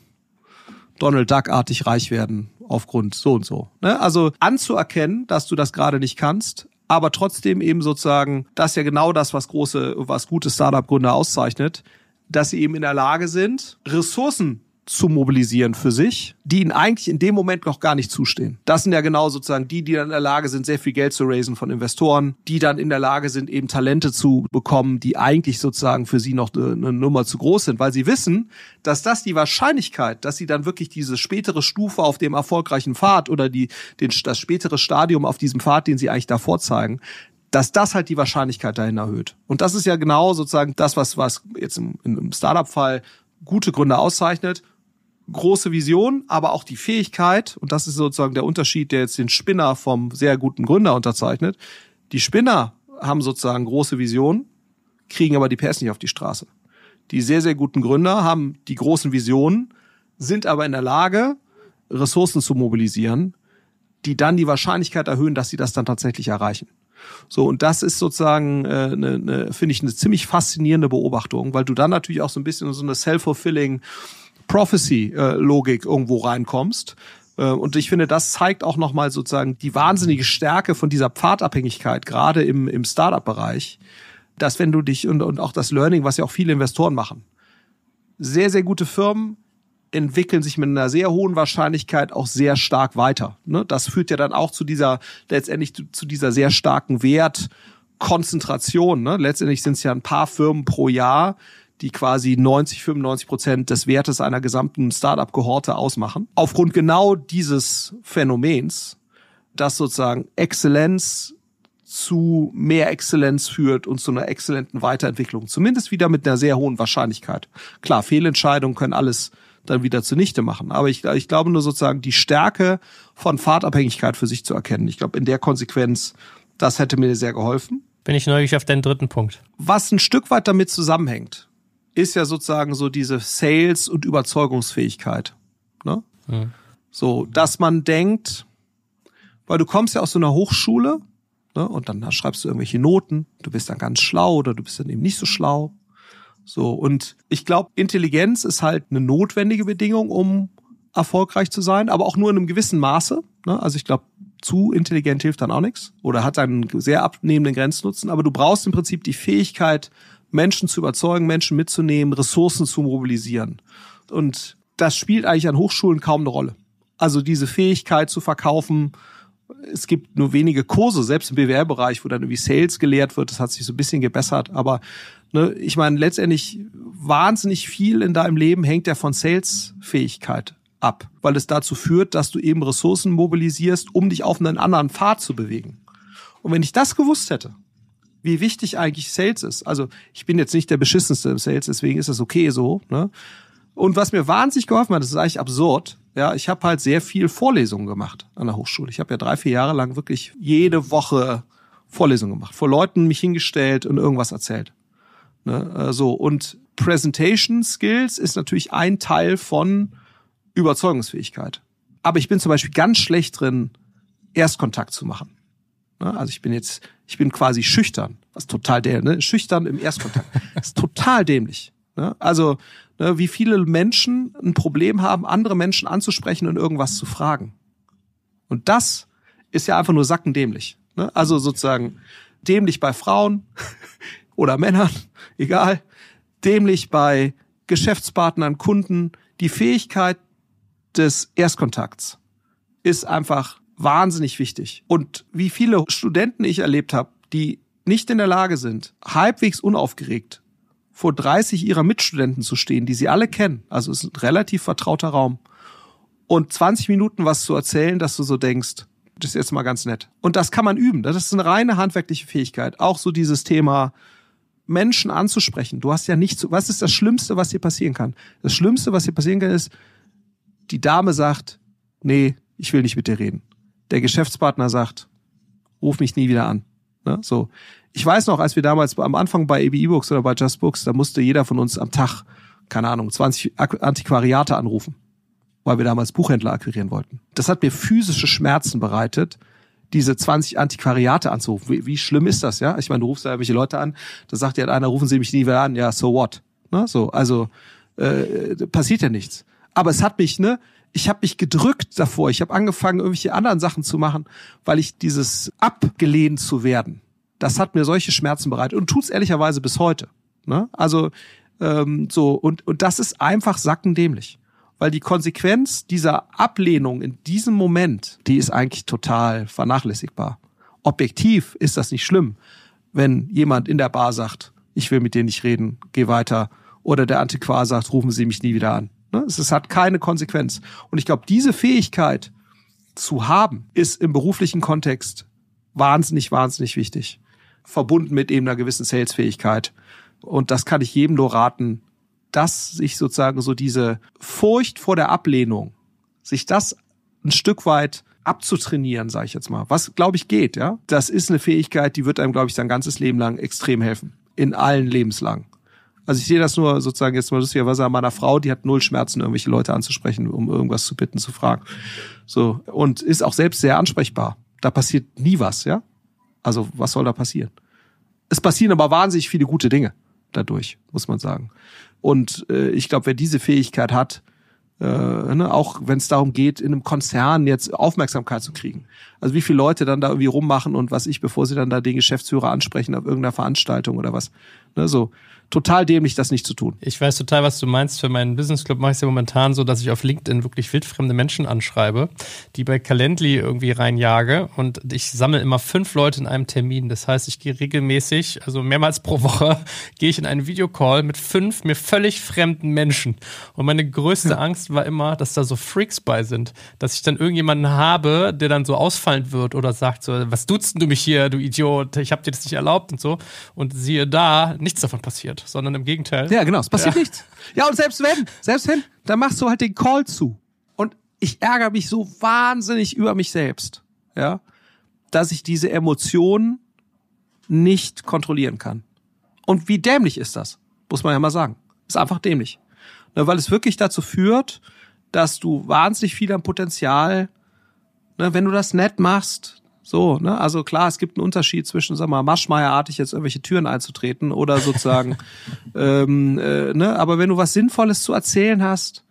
Donald Duck-artig reich werden aufgrund so und so. Ne? Also anzuerkennen, dass du das gerade nicht kannst, aber trotzdem eben sozusagen, das ist ja genau das, was große, was gute Startup-Gründer auszeichnet, dass sie eben in der Lage sind, Ressourcen zu mobilisieren für sich, die ihnen eigentlich in dem Moment noch gar nicht zustehen. Das sind ja genau sozusagen die, die dann in der Lage sind, sehr viel Geld zu raisen von Investoren, die dann in der Lage sind, eben Talente zu bekommen, die eigentlich sozusagen für sie noch eine, Nummer zu groß sind, weil sie wissen, dass das die Wahrscheinlichkeit, dass sie dann wirklich diese spätere Stufe auf dem erfolgreichen Pfad oder die, den, das spätere Stadium auf diesem Pfad, den sie eigentlich davor zeigen, dass das halt die Wahrscheinlichkeit dahin erhöht. Und das ist ja genau sozusagen das, was, was jetzt im, im Startup-Fall gute Gründe auszeichnet. Große Vision, aber auch die Fähigkeit, und das ist sozusagen der Unterschied, der jetzt den Spinner vom sehr guten Gründer unterzeichnet. Die Spinner haben sozusagen große Visionen, kriegen aber die PS nicht auf die Straße. Die sehr, sehr guten Gründer haben die großen Visionen, sind aber in der Lage, Ressourcen zu mobilisieren, die dann die Wahrscheinlichkeit erhöhen, dass sie das dann tatsächlich erreichen. So, und das ist sozusagen, äh, ne, ne, finde ich, eine ziemlich faszinierende Beobachtung, weil du dann natürlich auch so ein bisschen in so eine self-fulfilling Prophecy-Logik irgendwo reinkommst. Äh, und ich finde, das zeigt auch nochmal sozusagen die wahnsinnige Stärke von dieser Pfadabhängigkeit, gerade im, im Startup-Bereich, dass wenn du dich und, und auch das Learning, was ja auch viele Investoren machen, sehr, sehr gute Firmen entwickeln sich mit einer sehr hohen Wahrscheinlichkeit auch sehr stark weiter. Ne? Das führt ja dann auch zu dieser, letztendlich zu dieser sehr starken Wertkonzentration. Ne? Letztendlich sind es ja ein paar Firmen pro Jahr, die quasi 90, 95 Prozent des Wertes einer gesamten Startup-Gehorte ausmachen. Aufgrund genau dieses Phänomens, dass sozusagen Exzellenz zu mehr Exzellenz führt und zu einer exzellenten Weiterentwicklung. Zumindest wieder mit einer sehr hohen Wahrscheinlichkeit. Klar, Fehlentscheidungen können alles dann wieder zunichte machen. Aber ich, ich glaube nur sozusagen die Stärke von Fahrtabhängigkeit für sich zu erkennen. Ich glaube, in der Konsequenz, das hätte mir sehr geholfen. Bin ich neugierig auf deinen dritten Punkt. Was ein Stück weit damit zusammenhängt, ist ja sozusagen so diese Sales- und Überzeugungsfähigkeit. Ne? Mhm. So, dass man denkt, weil du kommst ja aus so einer Hochschule, ne, und dann schreibst du irgendwelche Noten, du bist dann ganz schlau oder du bist dann eben nicht so schlau. So, und ich glaube, Intelligenz ist halt eine notwendige Bedingung, um erfolgreich zu sein, aber auch nur in einem gewissen Maße. Ne? Also ich glaube, zu intelligent hilft dann auch nichts oder hat einen sehr abnehmenden Grenznutzen. Aber du brauchst im Prinzip die Fähigkeit, Menschen zu überzeugen, Menschen mitzunehmen, Ressourcen zu mobilisieren. Und das spielt eigentlich an Hochschulen kaum eine Rolle. Also diese Fähigkeit zu verkaufen, es gibt nur wenige Kurse, selbst im BWR-Bereich, wo dann irgendwie Sales gelehrt wird. Das hat sich so ein bisschen gebessert. Aber ne, ich meine, letztendlich wahnsinnig viel in deinem Leben hängt ja von Sales-Fähigkeit ab, weil es dazu führt, dass du eben Ressourcen mobilisierst, um dich auf einen anderen Pfad zu bewegen. Und wenn ich das gewusst hätte, wie wichtig eigentlich Sales ist, also ich bin jetzt nicht der beschissenste im Sales, deswegen ist das okay so. Ne? Und was mir wahnsinnig geholfen hat, das ist eigentlich absurd, ja, ich habe halt sehr viel Vorlesungen gemacht an der Hochschule. Ich habe ja drei, vier Jahre lang wirklich jede Woche Vorlesungen gemacht, vor Leuten mich hingestellt und irgendwas erzählt. Ne, äh, so und Presentation Skills ist natürlich ein Teil von Überzeugungsfähigkeit. Aber ich bin zum Beispiel ganz schlecht drin, Erstkontakt zu machen. Ne, also ich bin jetzt, ich bin quasi schüchtern, was total dämlich, ne? schüchtern im Erstkontakt, das ist total dämlich. Ne? Also ne, wie viele Menschen ein Problem haben, andere Menschen anzusprechen und irgendwas zu fragen. Und das ist ja einfach nur sackendämlich. Ne? Also sozusagen dämlich bei Frauen oder Männern, egal, dämlich bei Geschäftspartnern, Kunden. Die Fähigkeit des Erstkontakts ist einfach wahnsinnig wichtig. Und wie viele Studenten ich erlebt habe, die nicht in der Lage sind, halbwegs unaufgeregt vor 30 ihrer Mitstudenten zu stehen, die sie alle kennen, also es ist ein relativ vertrauter Raum, und 20 Minuten was zu erzählen, dass du so denkst, das ist jetzt mal ganz nett. Und das kann man üben. Das ist eine reine handwerkliche Fähigkeit. Auch so dieses Thema, Menschen anzusprechen. Du hast ja nichts, was ist das Schlimmste, was dir passieren kann? Das Schlimmste, was dir passieren kann, ist, die Dame sagt, nee, ich will nicht mit dir reden. Der Geschäftspartner sagt, ruf mich nie wieder an. Ne? So ich weiß noch, als wir damals am Anfang bei AB E-Books oder bei Just Books, da musste jeder von uns am Tag, keine Ahnung, 20 Antiquariate anrufen, weil wir damals Buchhändler akquirieren wollten. Das hat mir physische Schmerzen bereitet, diese 20 Antiquariate anzurufen. Wie, wie schlimm ist das, ja? Ich meine, du rufst da irgendwelche Leute an, da sagt dir halt einer, rufen Sie mich nie wieder an. Ja, so what? Ne? So, also äh, passiert ja nichts. Aber es hat mich, ne, ich habe mich gedrückt davor. Ich habe angefangen, irgendwelche anderen Sachen zu machen, weil ich dieses abgelehnt zu werden, das hat mir solche Schmerzen bereitet und tut's ehrlicherweise bis heute. Ne? Also ähm, so und und das ist einfach sackendämlich, weil die Konsequenz dieser Ablehnung in diesem Moment, die ist eigentlich total vernachlässigbar. Objektiv ist das nicht schlimm, wenn jemand in der Bar sagt, ich will mit dir nicht reden, geh weiter, oder der Antiquar sagt, rufen Sie mich nie wieder an. Ne? Es, es hat keine Konsequenz. Und ich glaube, diese Fähigkeit zu haben, ist im beruflichen Kontext wahnsinnig, wahnsinnig wichtig verbunden mit eben einer gewissen Salesfähigkeit. Und das kann ich jedem nur raten, dass sich sozusagen so diese Furcht vor der Ablehnung, sich das ein Stück weit abzutrainieren, sage ich jetzt mal, was glaube ich geht, ja, das ist eine Fähigkeit, die wird einem glaube ich sein ganzes Leben lang extrem helfen, in allen Lebenslang. Also ich sehe das nur sozusagen jetzt mal lustigerweise an meiner Frau, die hat null Schmerzen, irgendwelche Leute anzusprechen, um irgendwas zu bitten, zu fragen. So und ist auch selbst sehr ansprechbar. Da passiert nie was, ja. Also was soll da passieren? Es passieren aber wahnsinnig viele gute Dinge dadurch, muss man sagen. Und äh, ich glaube, wer diese Fähigkeit hat, äh, ne, auch wenn es darum geht, in einem Konzern jetzt Aufmerksamkeit zu kriegen. Also wie viele Leute dann da irgendwie rummachen und was ich, bevor sie dann da den Geschäftsführer ansprechen auf irgendeiner Veranstaltung oder was. Ne, so total dämlich, das nicht zu tun. Ich weiß total, was du meinst. Für meinen Business Club mache ich es ja momentan so, dass ich auf LinkedIn wirklich wildfremde Menschen anschreibe, die bei Calendly irgendwie reinjage und ich sammle immer fünf Leute in einem Termin. Das heißt, ich gehe regelmäßig, also mehrmals pro Woche, gehe ich in einen Videocall mit fünf mir völlig fremden Menschen. Und meine größte ja. Angst war immer, dass da so Freaks bei sind, dass ich dann irgendjemanden habe, der dann so ausfallend wird oder sagt so, was duzt du mich hier, du Idiot, ich habe dir das nicht erlaubt und so. Und siehe da, nichts davon passiert passiert, sondern im Gegenteil. Ja, genau, es passiert ja. nichts. Ja, und selbst wenn, selbst wenn, dann machst du halt den Call zu. Und ich ärgere mich so wahnsinnig über mich selbst, ja, dass ich diese Emotionen nicht kontrollieren kann. Und wie dämlich ist das? Muss man ja mal sagen. Ist einfach dämlich. Ne, weil es wirklich dazu führt, dass du wahnsinnig viel am Potenzial, ne, wenn du das nett machst, so, ne? Also klar, es gibt einen Unterschied zwischen, sag mal, Maschmeierartig jetzt irgendwelche Türen einzutreten oder sozusagen, ähm, äh, ne? Aber wenn du was Sinnvolles zu erzählen hast,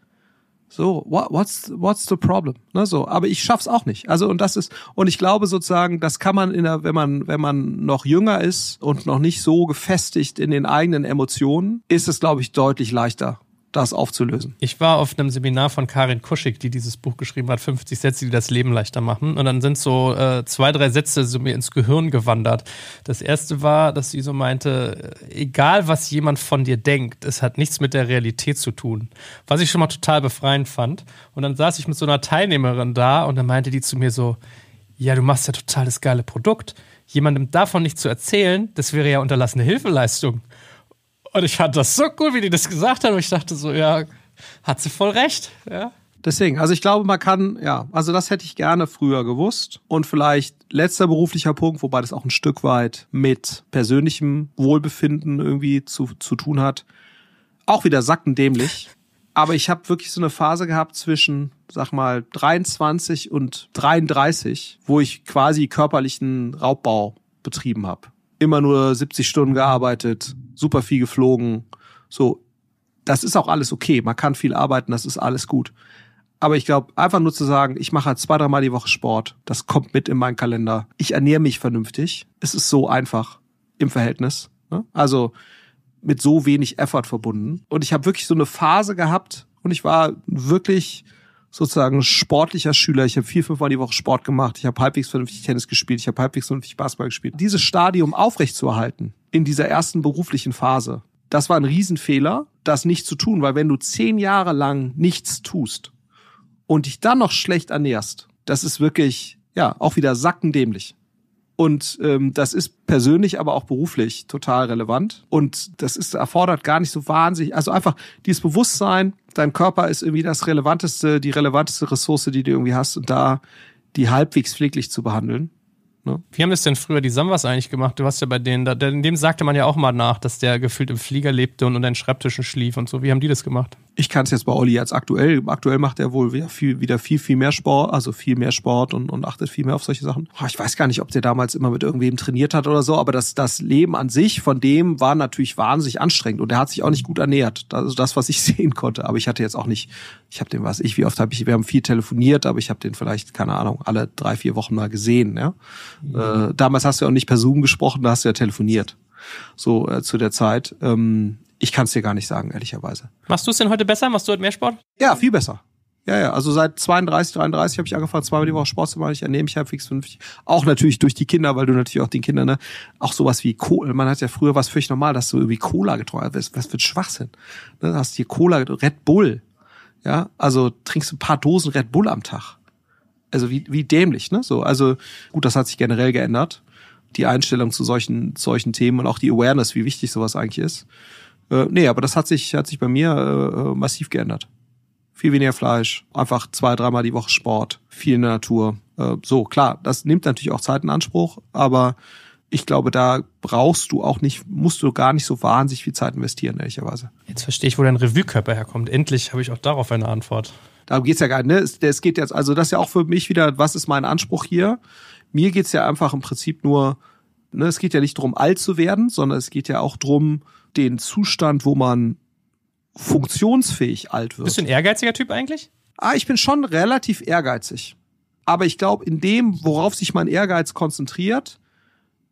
so, what, what's what's the problem? Ne, so, aber ich schaff's auch nicht. Also und das ist und ich glaube sozusagen, das kann man in der, wenn man wenn man noch jünger ist und noch nicht so gefestigt in den eigenen Emotionen, ist es glaube ich deutlich leichter das aufzulösen. Ich war auf einem Seminar von Karin Kuschig, die dieses Buch geschrieben hat, 50 Sätze, die das Leben leichter machen. Und dann sind so äh, zwei, drei Sätze so mir ins Gehirn gewandert. Das erste war, dass sie so meinte, egal was jemand von dir denkt, es hat nichts mit der Realität zu tun. Was ich schon mal total befreiend fand. Und dann saß ich mit so einer Teilnehmerin da und dann meinte die zu mir so, ja, du machst ja total das geile Produkt. Jemandem davon nicht zu erzählen, das wäre ja unterlassene Hilfeleistung. Und ich fand das so cool, wie die das gesagt haben. Und ich dachte so, ja, hat sie voll recht. Ja. Deswegen, also ich glaube, man kann, ja, also das hätte ich gerne früher gewusst. Und vielleicht letzter beruflicher Punkt, wobei das auch ein Stück weit mit persönlichem Wohlbefinden irgendwie zu, zu tun hat. Auch wieder sackendämlich. Aber ich habe wirklich so eine Phase gehabt zwischen, sag mal, 23 und 33, wo ich quasi körperlichen Raubbau betrieben habe immer nur 70 Stunden gearbeitet, super viel geflogen. So, das ist auch alles okay. Man kann viel arbeiten, das ist alles gut. Aber ich glaube, einfach nur zu sagen, ich mache halt zwei, dreimal die Woche Sport, das kommt mit in meinen Kalender. Ich ernähre mich vernünftig. Es ist so einfach im Verhältnis. Ne? Also mit so wenig Effort verbunden. Und ich habe wirklich so eine Phase gehabt und ich war wirklich sozusagen sportlicher Schüler. Ich habe vier, fünfmal die Woche Sport gemacht. Ich habe halbwegs vernünftig Tennis gespielt. Ich habe halbwegs vernünftig Basketball gespielt. Dieses Stadium aufrechtzuerhalten in dieser ersten beruflichen Phase, das war ein Riesenfehler, das nicht zu tun, weil wenn du zehn Jahre lang nichts tust und dich dann noch schlecht ernährst, das ist wirklich, ja, auch wieder sackendämlich. Und ähm, das ist persönlich, aber auch beruflich total relevant. Und das ist erfordert gar nicht so wahnsinnig. Also einfach dieses Bewusstsein, dein Körper ist irgendwie das relevanteste, die relevanteste Ressource, die du irgendwie hast, und da die halbwegs pfleglich zu behandeln. Ne? Wie haben das denn früher die Samwas eigentlich gemacht? Du warst ja bei denen, da, dem sagte man ja auch mal nach, dass der gefühlt im Flieger lebte und unter den Schreibtischen schlief und so. Wie haben die das gemacht? Ich kann es jetzt bei Olli jetzt aktuell. Aktuell macht er wohl wieder viel, wieder viel, viel mehr Sport, also viel mehr Sport und, und achtet viel mehr auf solche Sachen. Ich weiß gar nicht, ob der damals immer mit irgendwem trainiert hat oder so, aber das, das Leben an sich von dem war natürlich wahnsinnig anstrengend und er hat sich auch nicht gut ernährt. Also das, was ich sehen konnte. Aber ich hatte jetzt auch nicht, ich habe den, was ich, wie oft habe ich, wir haben viel telefoniert, aber ich habe den vielleicht, keine Ahnung, alle drei, vier Wochen mal gesehen. Ja? Mhm. Äh, damals hast du ja auch nicht per Zoom gesprochen, da hast du ja telefoniert. So äh, zu der Zeit. Ähm, ich kann es dir gar nicht sagen, ehrlicherweise. Machst du es denn heute besser? Machst du heute mehr Sport? Ja, viel besser. Ja, ja, also seit 32, 33 habe ich angefangen, zweimal die Woche Sport zu machen. Ich ernehme mich halbwegs vernünftig. Auch natürlich durch die Kinder, weil du natürlich auch den Kindern, ne, auch sowas wie Cola. Man hat ja früher was völlig normal, dass du irgendwie Cola getrunken hast. Was für ein Schwachsinn. Ne, du hast hier Cola, Red Bull. Ja, also trinkst ein paar Dosen Red Bull am Tag. Also wie, wie dämlich, ne? So, also gut, das hat sich generell geändert. Die Einstellung zu solchen, solchen Themen und auch die Awareness, wie wichtig sowas eigentlich ist. Äh, nee, aber das hat sich, hat sich bei mir äh, äh, massiv geändert. Viel weniger Fleisch, einfach zwei, dreimal die Woche Sport, viel in der Natur. Äh, so, klar, das nimmt natürlich auch Zeit in Anspruch, aber ich glaube, da brauchst du auch nicht, musst du gar nicht so wahnsinnig viel Zeit investieren, ehrlicherweise. Jetzt verstehe ich, wo dein Revue-Körper herkommt. Endlich habe ich auch darauf eine Antwort. Darum geht's ja gar nicht. Ne? Es, es geht jetzt, also das ist ja auch für mich wieder, was ist mein Anspruch hier? Mir geht's ja einfach im Prinzip nur, ne, es geht ja nicht darum, alt zu werden, sondern es geht ja auch darum, den Zustand, wo man funktionsfähig alt wird. Bist du ein ehrgeiziger Typ eigentlich? Ah, ich bin schon relativ ehrgeizig. Aber ich glaube, in dem, worauf sich mein Ehrgeiz konzentriert,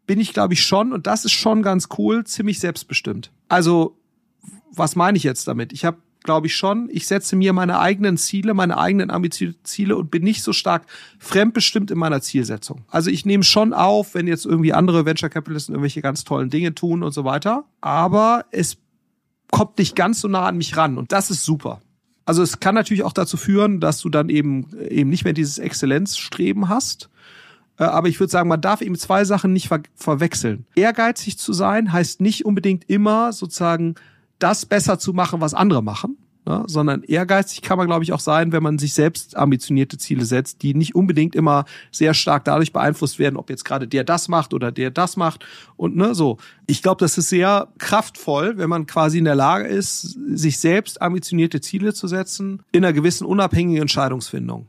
bin ich, glaube ich, schon, und das ist schon ganz cool, ziemlich selbstbestimmt. Also, was meine ich jetzt damit? Ich habe glaube ich schon. Ich setze mir meine eigenen Ziele, meine eigenen ambitionierte Ziele und bin nicht so stark fremdbestimmt in meiner Zielsetzung. Also ich nehme schon auf, wenn jetzt irgendwie andere Venture Capitalisten irgendwelche ganz tollen Dinge tun und so weiter. Aber es kommt nicht ganz so nah an mich ran und das ist super. Also es kann natürlich auch dazu führen, dass du dann eben eben nicht mehr dieses Exzellenzstreben hast. Äh, aber ich würde sagen, man darf eben zwei Sachen nicht ver verwechseln. Ehrgeizig zu sein heißt nicht unbedingt immer sozusagen das besser zu machen, was andere machen, ne? sondern ehrgeizig kann man, glaube ich, auch sein, wenn man sich selbst ambitionierte Ziele setzt, die nicht unbedingt immer sehr stark dadurch beeinflusst werden, ob jetzt gerade der das macht oder der das macht und ne, so. Ich glaube, das ist sehr kraftvoll, wenn man quasi in der Lage ist, sich selbst ambitionierte Ziele zu setzen, in einer gewissen unabhängigen Entscheidungsfindung.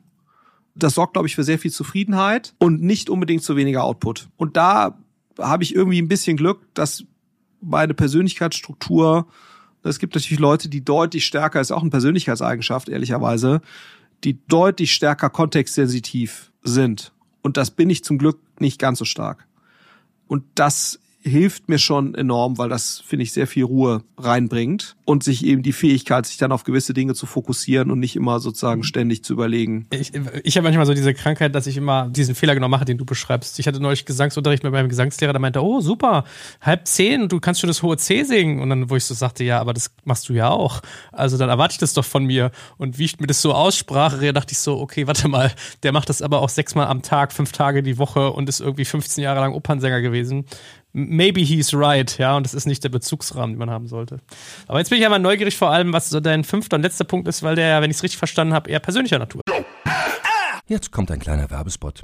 Das sorgt, glaube ich, für sehr viel Zufriedenheit und nicht unbedingt zu weniger Output. Und da habe ich irgendwie ein bisschen Glück, dass meine Persönlichkeitsstruktur es gibt natürlich Leute, die deutlich stärker, ist auch eine Persönlichkeitseigenschaft, ehrlicherweise, die deutlich stärker kontextsensitiv sind. Und das bin ich zum Glück nicht ganz so stark. Und das hilft mir schon enorm, weil das, finde ich, sehr viel Ruhe reinbringt und sich eben die Fähigkeit, sich dann auf gewisse Dinge zu fokussieren und nicht immer sozusagen ständig zu überlegen. Ich, ich habe manchmal so diese Krankheit, dass ich immer diesen Fehler genau mache, den du beschreibst. Ich hatte neulich Gesangsunterricht mit meinem Gesangslehrer, der meinte, oh super, halb zehn du kannst schon das hohe C singen. Und dann, wo ich so sagte, ja, aber das machst du ja auch. Also dann erwarte ich das doch von mir. Und wie ich mir das so aussprach, dachte ich so, okay, warte mal, der macht das aber auch sechsmal am Tag, fünf Tage die Woche und ist irgendwie 15 Jahre lang Opernsänger gewesen maybe he's right, ja, und das ist nicht der Bezugsrahmen, den man haben sollte. Aber jetzt bin ich aber neugierig vor allem, was so dein fünfter und letzter Punkt ist, weil der, wenn ich es richtig verstanden habe, eher persönlicher Natur. Jetzt kommt ein kleiner Werbespot.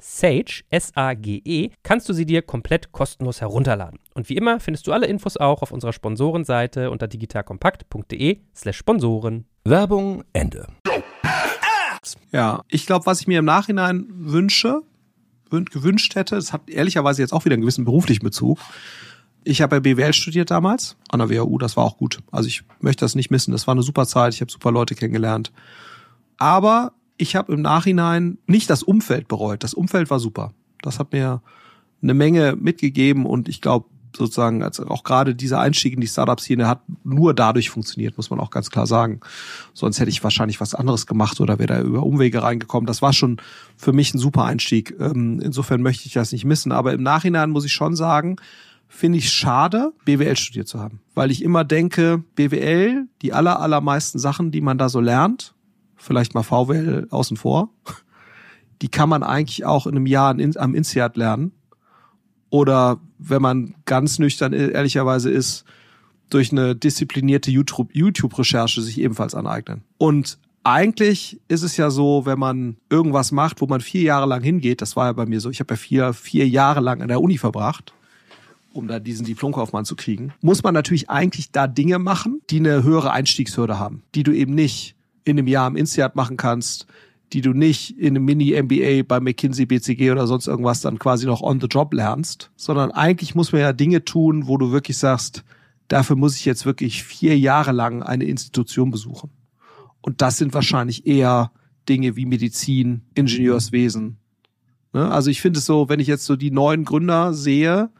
Sage, S-A-G-E, kannst du sie dir komplett kostenlos herunterladen. Und wie immer findest du alle Infos auch auf unserer Sponsorenseite unter digitalkompakt.de slash Sponsoren. Werbung Ende. Ja, ich glaube, was ich mir im Nachhinein wünsche, gewünscht hätte, das hat ehrlicherweise jetzt auch wieder einen gewissen beruflichen Bezug. Ich habe bei BWL studiert damals, an der WHU, das war auch gut. Also ich möchte das nicht missen, das war eine super Zeit, ich habe super Leute kennengelernt. Aber ich habe im Nachhinein nicht das Umfeld bereut. Das Umfeld war super. Das hat mir eine Menge mitgegeben und ich glaube sozusagen, also auch gerade dieser Einstieg in die Startup-Szene hat nur dadurch funktioniert, muss man auch ganz klar sagen. Sonst hätte ich wahrscheinlich was anderes gemacht oder wäre da über Umwege reingekommen. Das war schon für mich ein super Einstieg. Ähm, insofern möchte ich das nicht missen. Aber im Nachhinein muss ich schon sagen, finde ich schade, BWL studiert zu haben. Weil ich immer denke, BWL, die aller, allermeisten Sachen, die man da so lernt, vielleicht mal VWL außen vor. Die kann man eigentlich auch in einem Jahr am INSEAD lernen. Oder wenn man ganz nüchtern ehrlicherweise ist, durch eine disziplinierte YouTube-Recherche sich ebenfalls aneignen. Und eigentlich ist es ja so, wenn man irgendwas macht, wo man vier Jahre lang hingeht, das war ja bei mir so, ich habe ja vier, vier Jahre lang an der Uni verbracht, um da diesen Diplomkaufmann zu kriegen, muss man natürlich eigentlich da Dinge machen, die eine höhere Einstiegshürde haben, die du eben nicht in einem Jahr im INSEAD machen kannst, die du nicht in einem Mini-MBA bei McKinsey, BCG oder sonst irgendwas dann quasi noch on the job lernst, sondern eigentlich muss man ja Dinge tun, wo du wirklich sagst, dafür muss ich jetzt wirklich vier Jahre lang eine Institution besuchen. Und das sind wahrscheinlich eher Dinge wie Medizin, Ingenieurswesen. Ne? Also ich finde es so, wenn ich jetzt so die neuen Gründer sehe,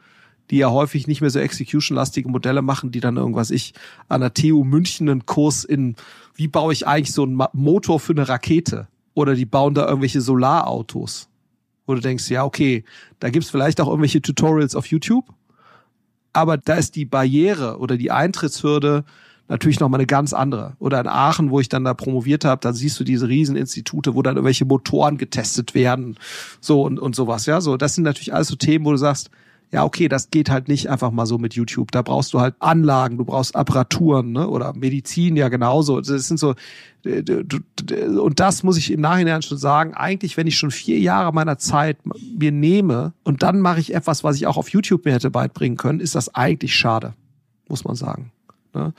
die ja häufig nicht mehr so execution-lastige Modelle machen, die dann irgendwas ich an der TU München einen Kurs in wie baue ich eigentlich so einen Motor für eine Rakete? Oder die bauen da irgendwelche Solarautos. Wo du denkst, ja, okay, da gibt's vielleicht auch irgendwelche Tutorials auf YouTube. Aber da ist die Barriere oder die Eintrittshürde natürlich nochmal eine ganz andere. Oder in Aachen, wo ich dann da promoviert habe, da siehst du diese Rieseninstitute, wo dann irgendwelche Motoren getestet werden. So und, und sowas, ja. So, das sind natürlich alles so Themen, wo du sagst, ja, okay, das geht halt nicht einfach mal so mit YouTube. Da brauchst du halt Anlagen, du brauchst Apparaturen, ne? Oder Medizin ja genauso. Das sind so, und das muss ich im Nachhinein schon sagen, eigentlich, wenn ich schon vier Jahre meiner Zeit mir nehme und dann mache ich etwas, was ich auch auf YouTube mir hätte beibringen können, ist das eigentlich schade, muss man sagen. Ne?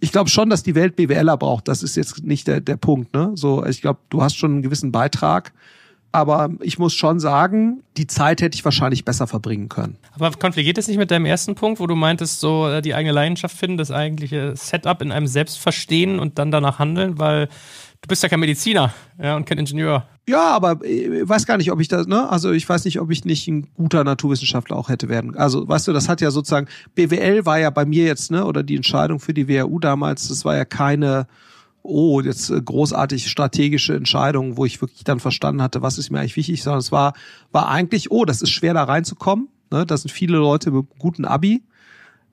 Ich glaube schon, dass die Welt BWLer braucht. Das ist jetzt nicht der, der Punkt. Ne? So, ich glaube, du hast schon einen gewissen Beitrag. Aber ich muss schon sagen, die Zeit hätte ich wahrscheinlich besser verbringen können. Aber konfligiert es nicht mit deinem ersten Punkt, wo du meintest, so äh, die eigene Leidenschaft finden, das eigentliche Setup in einem selbst verstehen und dann danach handeln, weil du bist ja kein Mediziner ja, und kein Ingenieur. Ja, aber ich äh, weiß gar nicht, ob ich das, ne? Also ich weiß nicht, ob ich nicht ein guter Naturwissenschaftler auch hätte werden. Also, weißt du, das hat ja sozusagen, BWL war ja bei mir jetzt, ne, oder die Entscheidung für die WHU damals, das war ja keine oh, jetzt äh, großartig strategische Entscheidungen, wo ich wirklich dann verstanden hatte, was ist mir eigentlich wichtig, sondern es war, war eigentlich, oh, das ist schwer da reinzukommen. Ne? Da sind viele Leute mit guten Abi,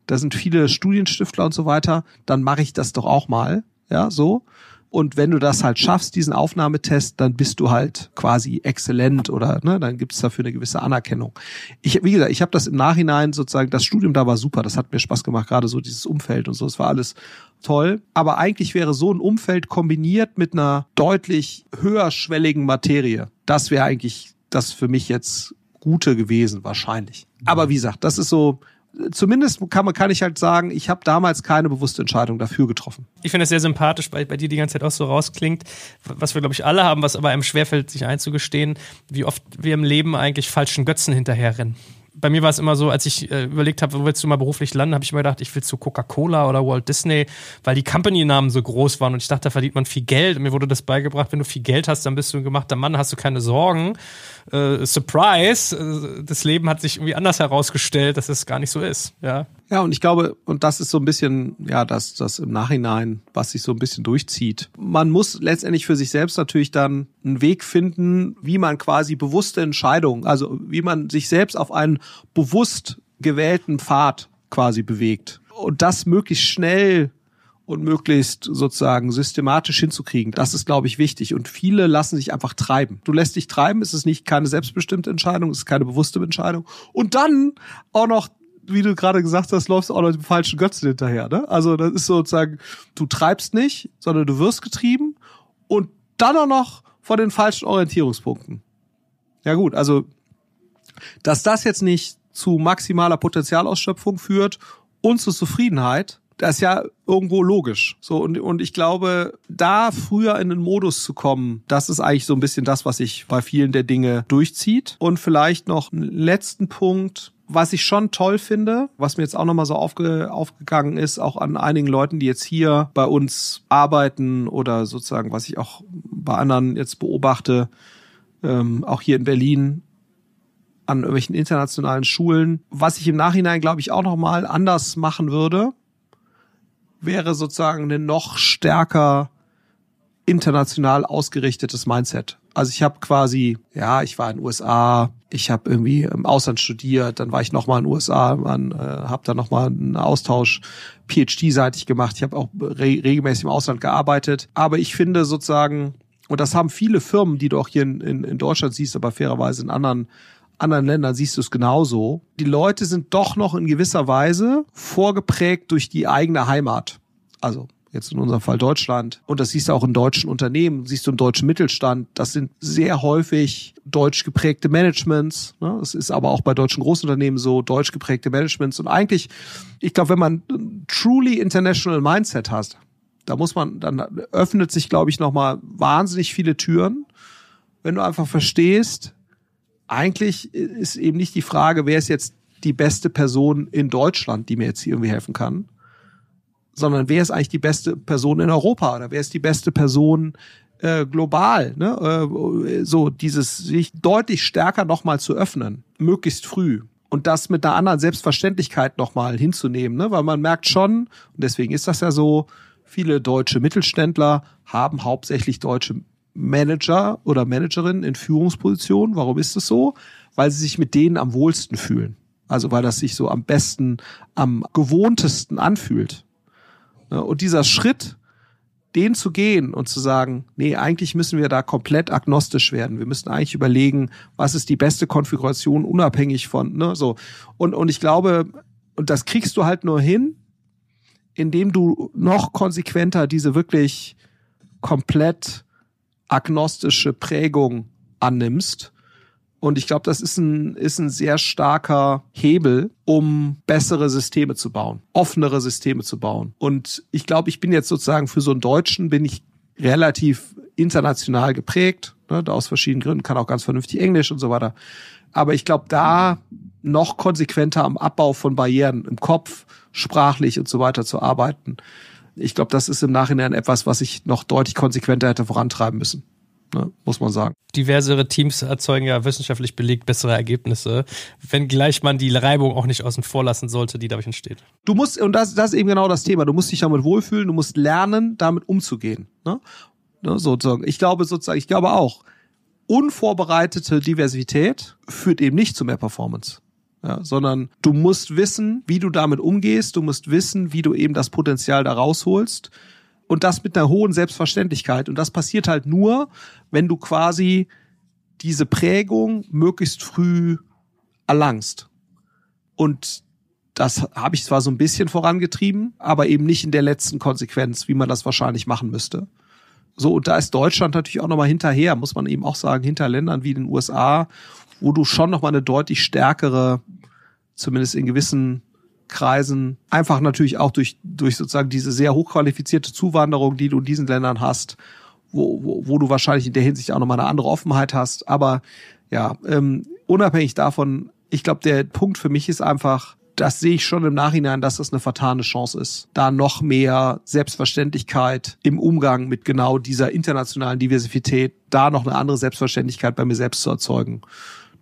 da sind viele Studienstiftler und so weiter, dann mache ich das doch auch mal. Ja, so. Und wenn du das halt schaffst, diesen Aufnahmetest, dann bist du halt quasi exzellent oder ne, dann gibt es dafür eine gewisse Anerkennung. Ich, wie gesagt, ich habe das im Nachhinein sozusagen, das Studium da war super, das hat mir Spaß gemacht, gerade so dieses Umfeld und so, es war alles toll. Aber eigentlich wäre so ein Umfeld kombiniert mit einer deutlich höherschwelligen Materie, das wäre eigentlich das für mich jetzt Gute gewesen, wahrscheinlich. Aber wie gesagt, das ist so, zumindest kann, man, kann ich halt sagen, ich habe damals keine bewusste Entscheidung dafür getroffen. Ich finde es sehr sympathisch, weil bei dir die ganze Zeit auch so rausklingt, was wir, glaube ich, alle haben, was aber einem schwerfällt, sich einzugestehen, wie oft wir im Leben eigentlich falschen Götzen hinterherrennen bei mir war es immer so, als ich äh, überlegt habe, wo willst du mal beruflich landen, habe ich immer gedacht, ich will zu Coca-Cola oder Walt Disney, weil die Company-Namen so groß waren und ich dachte, da verdient man viel Geld. Und mir wurde das beigebracht, wenn du viel Geld hast, dann bist du ein gemachter Mann, hast du keine Sorgen. Äh, Surprise, äh, das Leben hat sich irgendwie anders herausgestellt, dass es gar nicht so ist. Ja. Ja, und ich glaube, und das ist so ein bisschen, ja, das, das im Nachhinein, was sich so ein bisschen durchzieht. Man muss letztendlich für sich selbst natürlich dann einen Weg finden, wie man quasi bewusste Entscheidungen, also wie man sich selbst auf einen bewusst gewählten Pfad quasi bewegt. Und das möglichst schnell und möglichst sozusagen systematisch hinzukriegen. Das ist, glaube ich, wichtig. Und viele lassen sich einfach treiben. Du lässt dich treiben, es ist nicht keine selbstbestimmte Entscheidung, es ist keine bewusste Entscheidung. Und dann auch noch wie du gerade gesagt hast, läufst du auch noch dem falschen Götzen hinterher. Ne? Also das ist sozusagen, du treibst nicht, sondern du wirst getrieben und dann auch noch von den falschen Orientierungspunkten. Ja gut, also dass das jetzt nicht zu maximaler Potenzialausschöpfung führt und zu Zufriedenheit, das ist ja irgendwo logisch. So, und, und ich glaube, da früher in den Modus zu kommen, das ist eigentlich so ein bisschen das, was sich bei vielen der Dinge durchzieht. Und vielleicht noch einen letzten Punkt, was ich schon toll finde, was mir jetzt auch nochmal so aufge, aufgegangen ist, auch an einigen Leuten, die jetzt hier bei uns arbeiten oder sozusagen, was ich auch bei anderen jetzt beobachte, ähm, auch hier in Berlin an irgendwelchen internationalen Schulen. Was ich im Nachhinein, glaube ich, auch nochmal anders machen würde, wäre sozusagen ein noch stärker international ausgerichtetes Mindset. Also ich habe quasi, ja, ich war in den USA, ich habe irgendwie im Ausland studiert, dann war ich nochmal in den USA, äh, habe dann nochmal einen Austausch PhD-seitig gemacht. Ich habe auch re regelmäßig im Ausland gearbeitet. Aber ich finde sozusagen, und das haben viele Firmen, die du auch hier in, in, in Deutschland siehst, aber fairerweise in anderen anderen Ländern siehst du es genauso. Die Leute sind doch noch in gewisser Weise vorgeprägt durch die eigene Heimat. Also jetzt in unserem Fall Deutschland. Und das siehst du auch in deutschen Unternehmen, siehst du im deutschen Mittelstand. Das sind sehr häufig deutsch geprägte Managements. Ne? Das ist aber auch bei deutschen Großunternehmen so, deutsch geprägte Managements. Und eigentlich, ich glaube, wenn man ein truly international Mindset hat, da muss man, dann öffnet sich, glaube ich, nochmal wahnsinnig viele Türen, wenn du einfach verstehst, eigentlich ist eben nicht die Frage, wer ist jetzt die beste Person in Deutschland, die mir jetzt hier irgendwie helfen kann, sondern wer ist eigentlich die beste Person in Europa oder wer ist die beste Person äh, global, ne? Äh, so dieses sich deutlich stärker nochmal zu öffnen, möglichst früh und das mit einer anderen Selbstverständlichkeit nochmal hinzunehmen, ne? weil man merkt schon, und deswegen ist das ja so, viele deutsche Mittelständler haben hauptsächlich deutsche Manager oder Managerinnen in Führungspositionen. Warum ist das so? Weil sie sich mit denen am wohlsten fühlen. Also weil das sich so am besten, am gewohntesten anfühlt. Ne, und dieser Schritt, den zu gehen und zu sagen, nee, eigentlich müssen wir da komplett agnostisch werden. Wir müssen eigentlich überlegen, was ist die beste Konfiguration unabhängig von, ne, so. Und, und ich glaube, und das kriegst du halt nur hin, indem du noch konsequenter diese wirklich komplett agnostische Prägung annimmst und ich glaube, das ist ein, ist ein sehr starker Hebel, um bessere Systeme zu bauen, offenere Systeme zu bauen. Und ich glaube, ich bin jetzt sozusagen für so einen Deutschen bin ich relativ international geprägt, ne, aus verschiedenen Gründen, kann auch ganz vernünftig Englisch und so weiter. Aber ich glaube, da noch konsequenter am Abbau von Barrieren im Kopf, sprachlich und so weiter zu arbeiten. Ich glaube, das ist im Nachhinein etwas, was ich noch deutlich konsequenter hätte vorantreiben müssen. Ne, muss man sagen. Diversere Teams erzeugen ja wissenschaftlich belegt bessere Ergebnisse, wenngleich man die Reibung auch nicht außen vor lassen sollte, die dadurch entsteht. Du musst, und das, das ist eben genau das Thema, du musst dich damit wohlfühlen, du musst lernen, damit umzugehen. Ne? Ne, sozusagen. Ich glaube sozusagen, ich glaube auch, unvorbereitete Diversität führt eben nicht zu mehr Performance. Ja, sondern du musst wissen, wie du damit umgehst, du musst wissen, wie du eben das Potenzial da rausholst und das mit einer hohen Selbstverständlichkeit. Und das passiert halt nur, wenn du quasi diese Prägung möglichst früh erlangst. Und das habe ich zwar so ein bisschen vorangetrieben, aber eben nicht in der letzten Konsequenz, wie man das wahrscheinlich machen müsste. So, und da ist Deutschland natürlich auch nochmal hinterher, muss man eben auch sagen, hinter Ländern wie den USA, wo du schon nochmal eine deutlich stärkere, zumindest in gewissen Kreisen, einfach natürlich auch durch, durch sozusagen diese sehr hochqualifizierte Zuwanderung, die du in diesen Ländern hast, wo, wo, wo du wahrscheinlich in der Hinsicht auch nochmal eine andere Offenheit hast. Aber ja, ähm, unabhängig davon, ich glaube, der Punkt für mich ist einfach, das sehe ich schon im Nachhinein, dass das eine vertane Chance ist, da noch mehr Selbstverständlichkeit im Umgang mit genau dieser internationalen Diversität, da noch eine andere Selbstverständlichkeit bei mir selbst zu erzeugen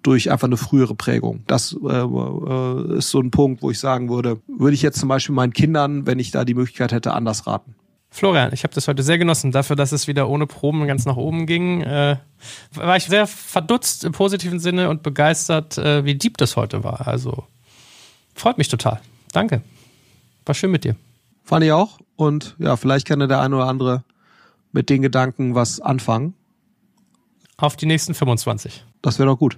durch einfach eine frühere Prägung. Das äh, äh, ist so ein Punkt, wo ich sagen würde, würde ich jetzt zum Beispiel meinen Kindern, wenn ich da die Möglichkeit hätte, anders raten. Florian, ich habe das heute sehr genossen. Dafür, dass es wieder ohne Proben ganz nach oben ging, äh, war ich sehr verdutzt im positiven Sinne und begeistert, äh, wie deep das heute war. Also Freut mich total. Danke. War schön mit dir. Fand ich auch. Und ja, vielleicht kann der eine oder andere mit den Gedanken was anfangen. Auf die nächsten 25. Das wäre doch gut.